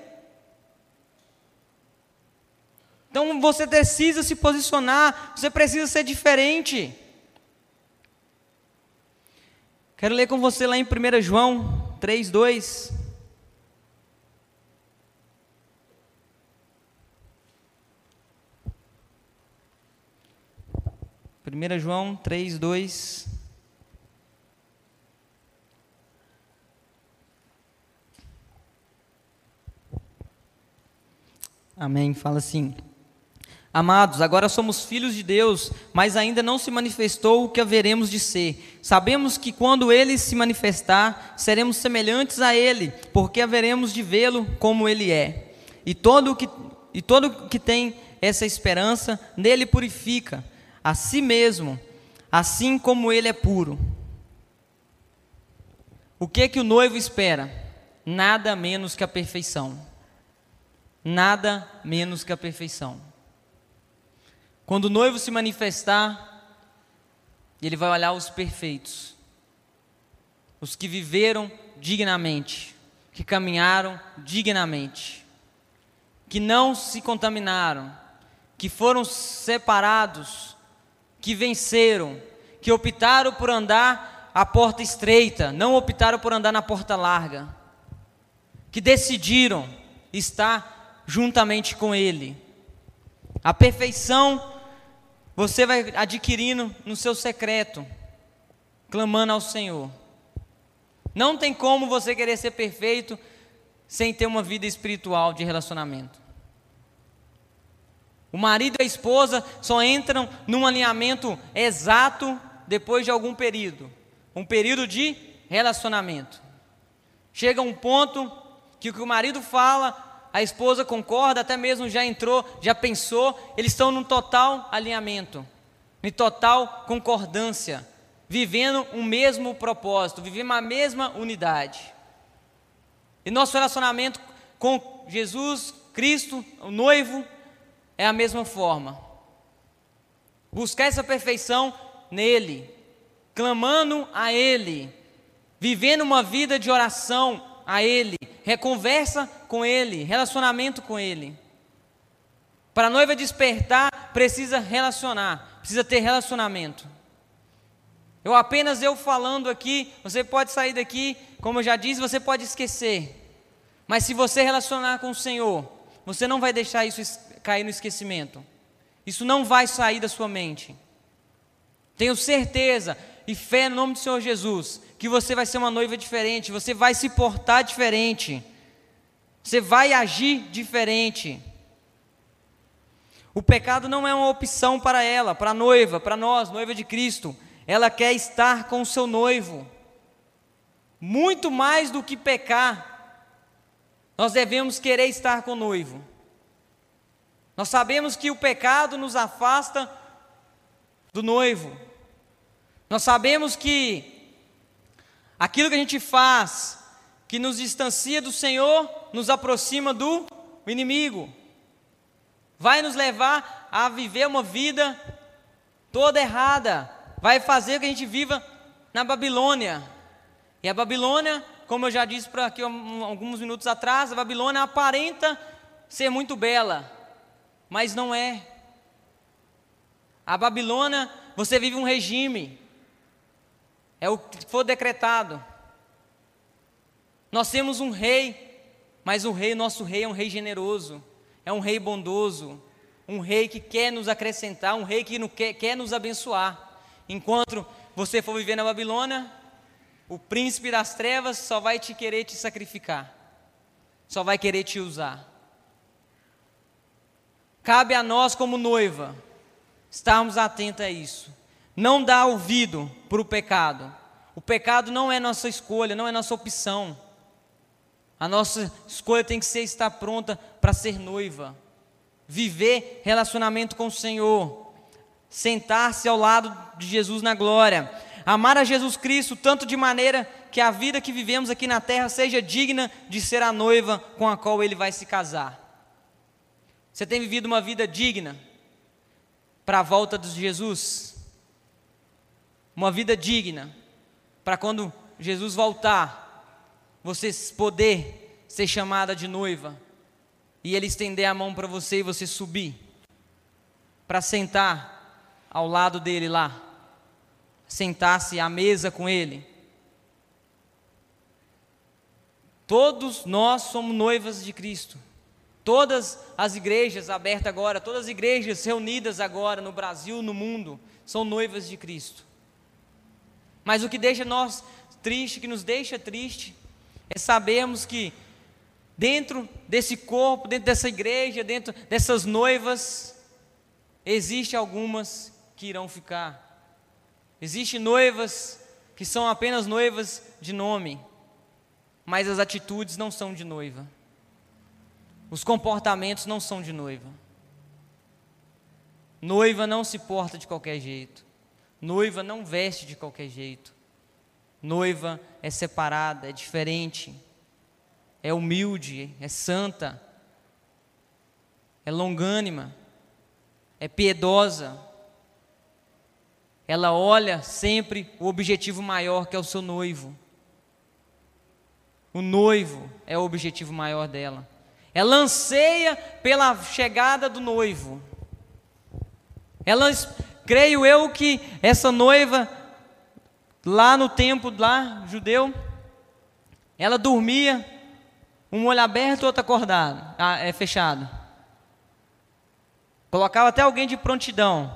Então você precisa se posicionar, você precisa ser diferente. Quero ler com você lá em 1 João 3, 2. Primeira João 3, 2. Amém. Fala assim. Amados, agora somos filhos de Deus, mas ainda não se manifestou o que haveremos de ser. Sabemos que quando ele se manifestar, seremos semelhantes a ele, porque haveremos de vê-lo como ele é. E todo que e todo que tem essa esperança nele purifica a si mesmo, assim como ele é puro. O que que o noivo espera? Nada menos que a perfeição. Nada menos que a perfeição. Quando o noivo se manifestar, ele vai olhar os perfeitos, os que viveram dignamente, que caminharam dignamente, que não se contaminaram, que foram separados, que venceram, que optaram por andar a porta estreita, não optaram por andar na porta larga, que decidiram estar juntamente com Ele. A perfeição você vai adquirindo no seu secreto, clamando ao Senhor. Não tem como você querer ser perfeito sem ter uma vida espiritual de relacionamento. O marido e a esposa só entram num alinhamento exato depois de algum período um período de relacionamento. Chega um ponto que o que o marido fala a esposa concorda, até mesmo já entrou, já pensou, eles estão num total alinhamento, em total concordância, vivendo um mesmo propósito, vivendo uma mesma unidade. E nosso relacionamento com Jesus, Cristo, o noivo, é a mesma forma. Buscar essa perfeição nele, clamando a Ele, vivendo uma vida de oração a Ele, reconversa com Ele, relacionamento com Ele. Para a noiva despertar, precisa relacionar, precisa ter relacionamento. Eu apenas eu falando aqui, você pode sair daqui, como eu já disse, você pode esquecer. Mas se você relacionar com o Senhor, você não vai deixar isso cair no esquecimento. Isso não vai sair da sua mente. Tenho certeza e fé no nome do Senhor Jesus que você vai ser uma noiva diferente, você vai se portar diferente, você vai agir diferente. O pecado não é uma opção para ela, para a noiva, para nós, noiva de Cristo. Ela quer estar com o seu noivo. Muito mais do que pecar, nós devemos querer estar com o noivo. Nós sabemos que o pecado nos afasta do noivo. Nós sabemos que Aquilo que a gente faz, que nos distancia do Senhor, nos aproxima do inimigo. Vai nos levar a viver uma vida toda errada. Vai fazer que a gente viva na Babilônia. E a Babilônia, como eu já disse para aqui alguns minutos atrás, a Babilônia aparenta ser muito bela, mas não é. A Babilônia, você vive um regime. É o que for decretado. Nós temos um rei, mas o rei, nosso rei é um rei generoso, é um rei bondoso, um rei que quer nos acrescentar, um rei que quer, quer nos abençoar. Enquanto você for viver na Babilônia, o príncipe das trevas só vai te querer te sacrificar, só vai querer te usar. Cabe a nós, como noiva, estarmos atentos a isso. Não dar ouvido para o pecado. O pecado não é nossa escolha, não é nossa opção. A nossa escolha tem que ser estar pronta para ser noiva, viver relacionamento com o Senhor, sentar-se ao lado de Jesus na glória, amar a Jesus Cristo tanto de maneira que a vida que vivemos aqui na terra seja digna de ser a noiva com a qual ele vai se casar. Você tem vivido uma vida digna para a volta de Jesus? Uma vida digna para quando Jesus voltar, você poder ser chamada de noiva e ele estender a mão para você e você subir para sentar ao lado dele lá, sentar-se à mesa com ele. Todos nós somos noivas de Cristo. Todas as igrejas abertas agora, todas as igrejas reunidas agora no Brasil, no mundo, são noivas de Cristo. Mas o que deixa nós triste, que nos deixa triste, é sabermos que dentro desse corpo, dentro dessa igreja, dentro dessas noivas, existe algumas que irão ficar. Existem noivas que são apenas noivas de nome, mas as atitudes não são de noiva. Os comportamentos não são de noiva. Noiva não se porta de qualquer jeito. Noiva não veste de qualquer jeito. Noiva é separada, é diferente, é humilde, é santa, é longânima, é piedosa. Ela olha sempre o objetivo maior que é o seu noivo. O noivo é o objetivo maior dela. Ela anseia pela chegada do noivo. Ela Creio eu que essa noiva, lá no tempo lá, judeu, ela dormia, um olho aberto, outro acordado, ah, é fechado. Colocava até alguém de prontidão.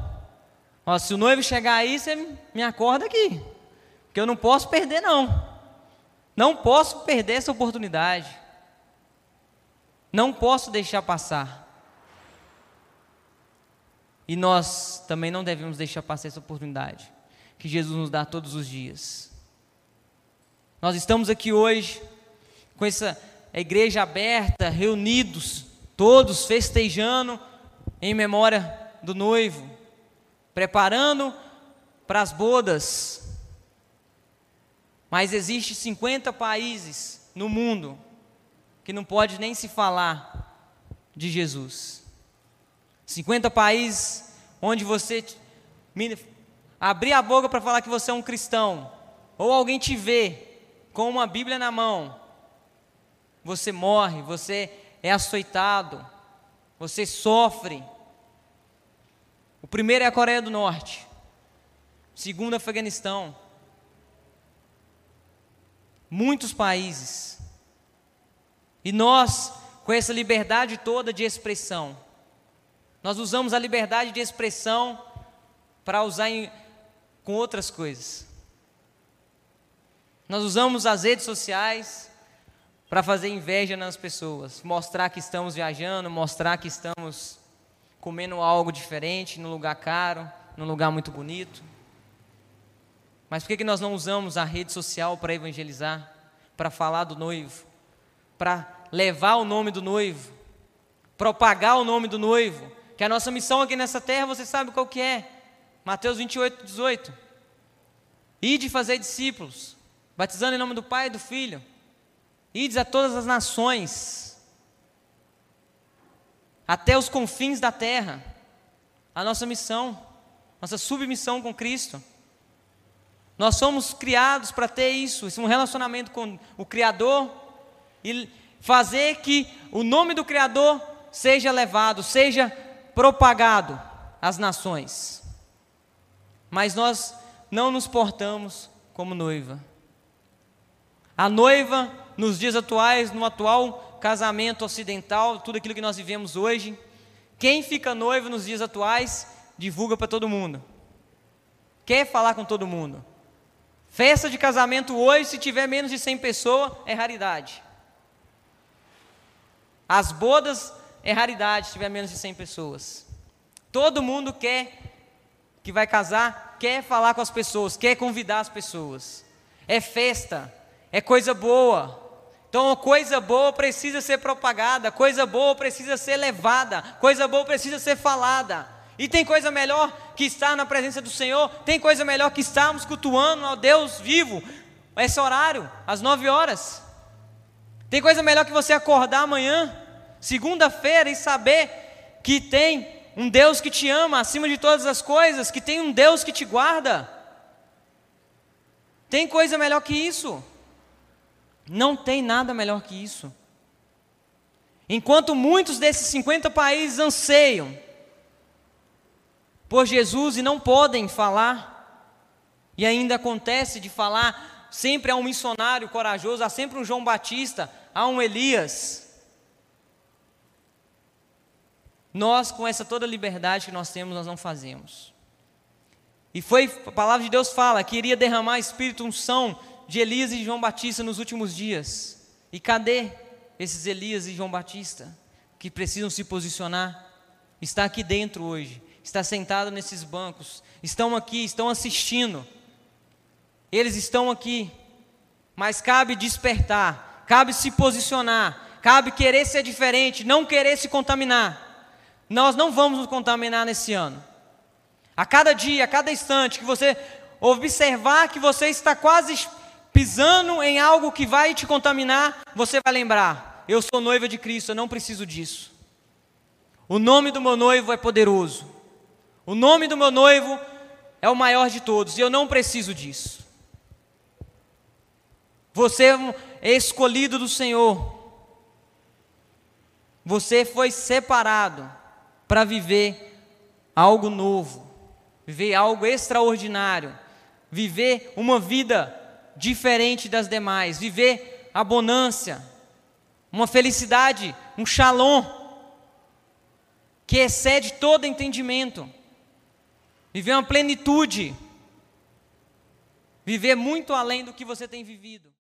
Ó, se o noivo chegar aí, você me acorda aqui. Porque eu não posso perder, não. Não posso perder essa oportunidade. Não posso deixar passar. E nós também não devemos deixar passar essa oportunidade que Jesus nos dá todos os dias. Nós estamos aqui hoje com essa igreja aberta, reunidos, todos festejando em memória do noivo, preparando para as bodas. Mas existe 50 países no mundo que não pode nem se falar de Jesus. 50 países onde você abrir a boca para falar que você é um cristão, ou alguém te vê com uma Bíblia na mão, você morre, você é açoitado, você sofre. O primeiro é a Coreia do Norte, o segundo é Afeganistão. Muitos países. E nós, com essa liberdade toda de expressão, nós usamos a liberdade de expressão para usar em, com outras coisas. Nós usamos as redes sociais para fazer inveja nas pessoas, mostrar que estamos viajando, mostrar que estamos comendo algo diferente, num lugar caro, num lugar muito bonito. Mas por que, que nós não usamos a rede social para evangelizar, para falar do noivo, para levar o nome do noivo, propagar o nome do noivo, que a nossa missão aqui nessa terra, você sabe qual que é? Mateus 28, 18. Ide fazer discípulos, batizando em nome do Pai e do Filho. Ides a todas as nações, até os confins da terra. A nossa missão, nossa submissão com Cristo. Nós somos criados para ter isso, um relacionamento com o Criador e fazer que o nome do Criador seja levado, seja propagado às nações. Mas nós não nos portamos como noiva. A noiva, nos dias atuais, no atual casamento ocidental, tudo aquilo que nós vivemos hoje, quem fica noivo nos dias atuais, divulga para todo mundo. Quer falar com todo mundo. Festa de casamento hoje, se tiver menos de 100 pessoas, é raridade. As bodas é raridade se tiver menos de 100 pessoas. Todo mundo quer que vai casar, quer falar com as pessoas, quer convidar as pessoas. É festa, é coisa boa. Então, coisa boa precisa ser propagada, coisa boa precisa ser levada, coisa boa precisa ser falada. E tem coisa melhor que estar na presença do Senhor, tem coisa melhor que estarmos cultuando ao Deus vivo, esse horário, às nove horas. Tem coisa melhor que você acordar amanhã, segunda-feira, e saber que tem um Deus que te ama acima de todas as coisas, que tem um Deus que te guarda. Tem coisa melhor que isso? Não tem nada melhor que isso. Enquanto muitos desses 50 países anseiam por Jesus e não podem falar, e ainda acontece de falar, sempre há um missionário corajoso, há sempre um João Batista, há um Elias. Nós, com essa toda liberdade que nós temos, nós não fazemos. E foi, a palavra de Deus fala que iria derramar espírito unção de Elias e João Batista nos últimos dias. E cadê esses Elias e João Batista que precisam se posicionar? Está aqui dentro hoje, está sentado nesses bancos, estão aqui, estão assistindo. Eles estão aqui, mas cabe despertar, cabe se posicionar, cabe querer ser diferente, não querer se contaminar. Nós não vamos nos contaminar nesse ano. A cada dia, a cada instante que você observar que você está quase pisando em algo que vai te contaminar, você vai lembrar: eu sou noiva de Cristo, eu não preciso disso. O nome do meu noivo é poderoso. O nome do meu noivo é o maior de todos e eu não preciso disso. Você é escolhido do Senhor. Você foi separado para viver algo novo, viver algo extraordinário, viver uma vida diferente das demais, viver abundância, uma felicidade, um shalom que excede todo entendimento, viver uma plenitude, viver muito além do que você tem vivido.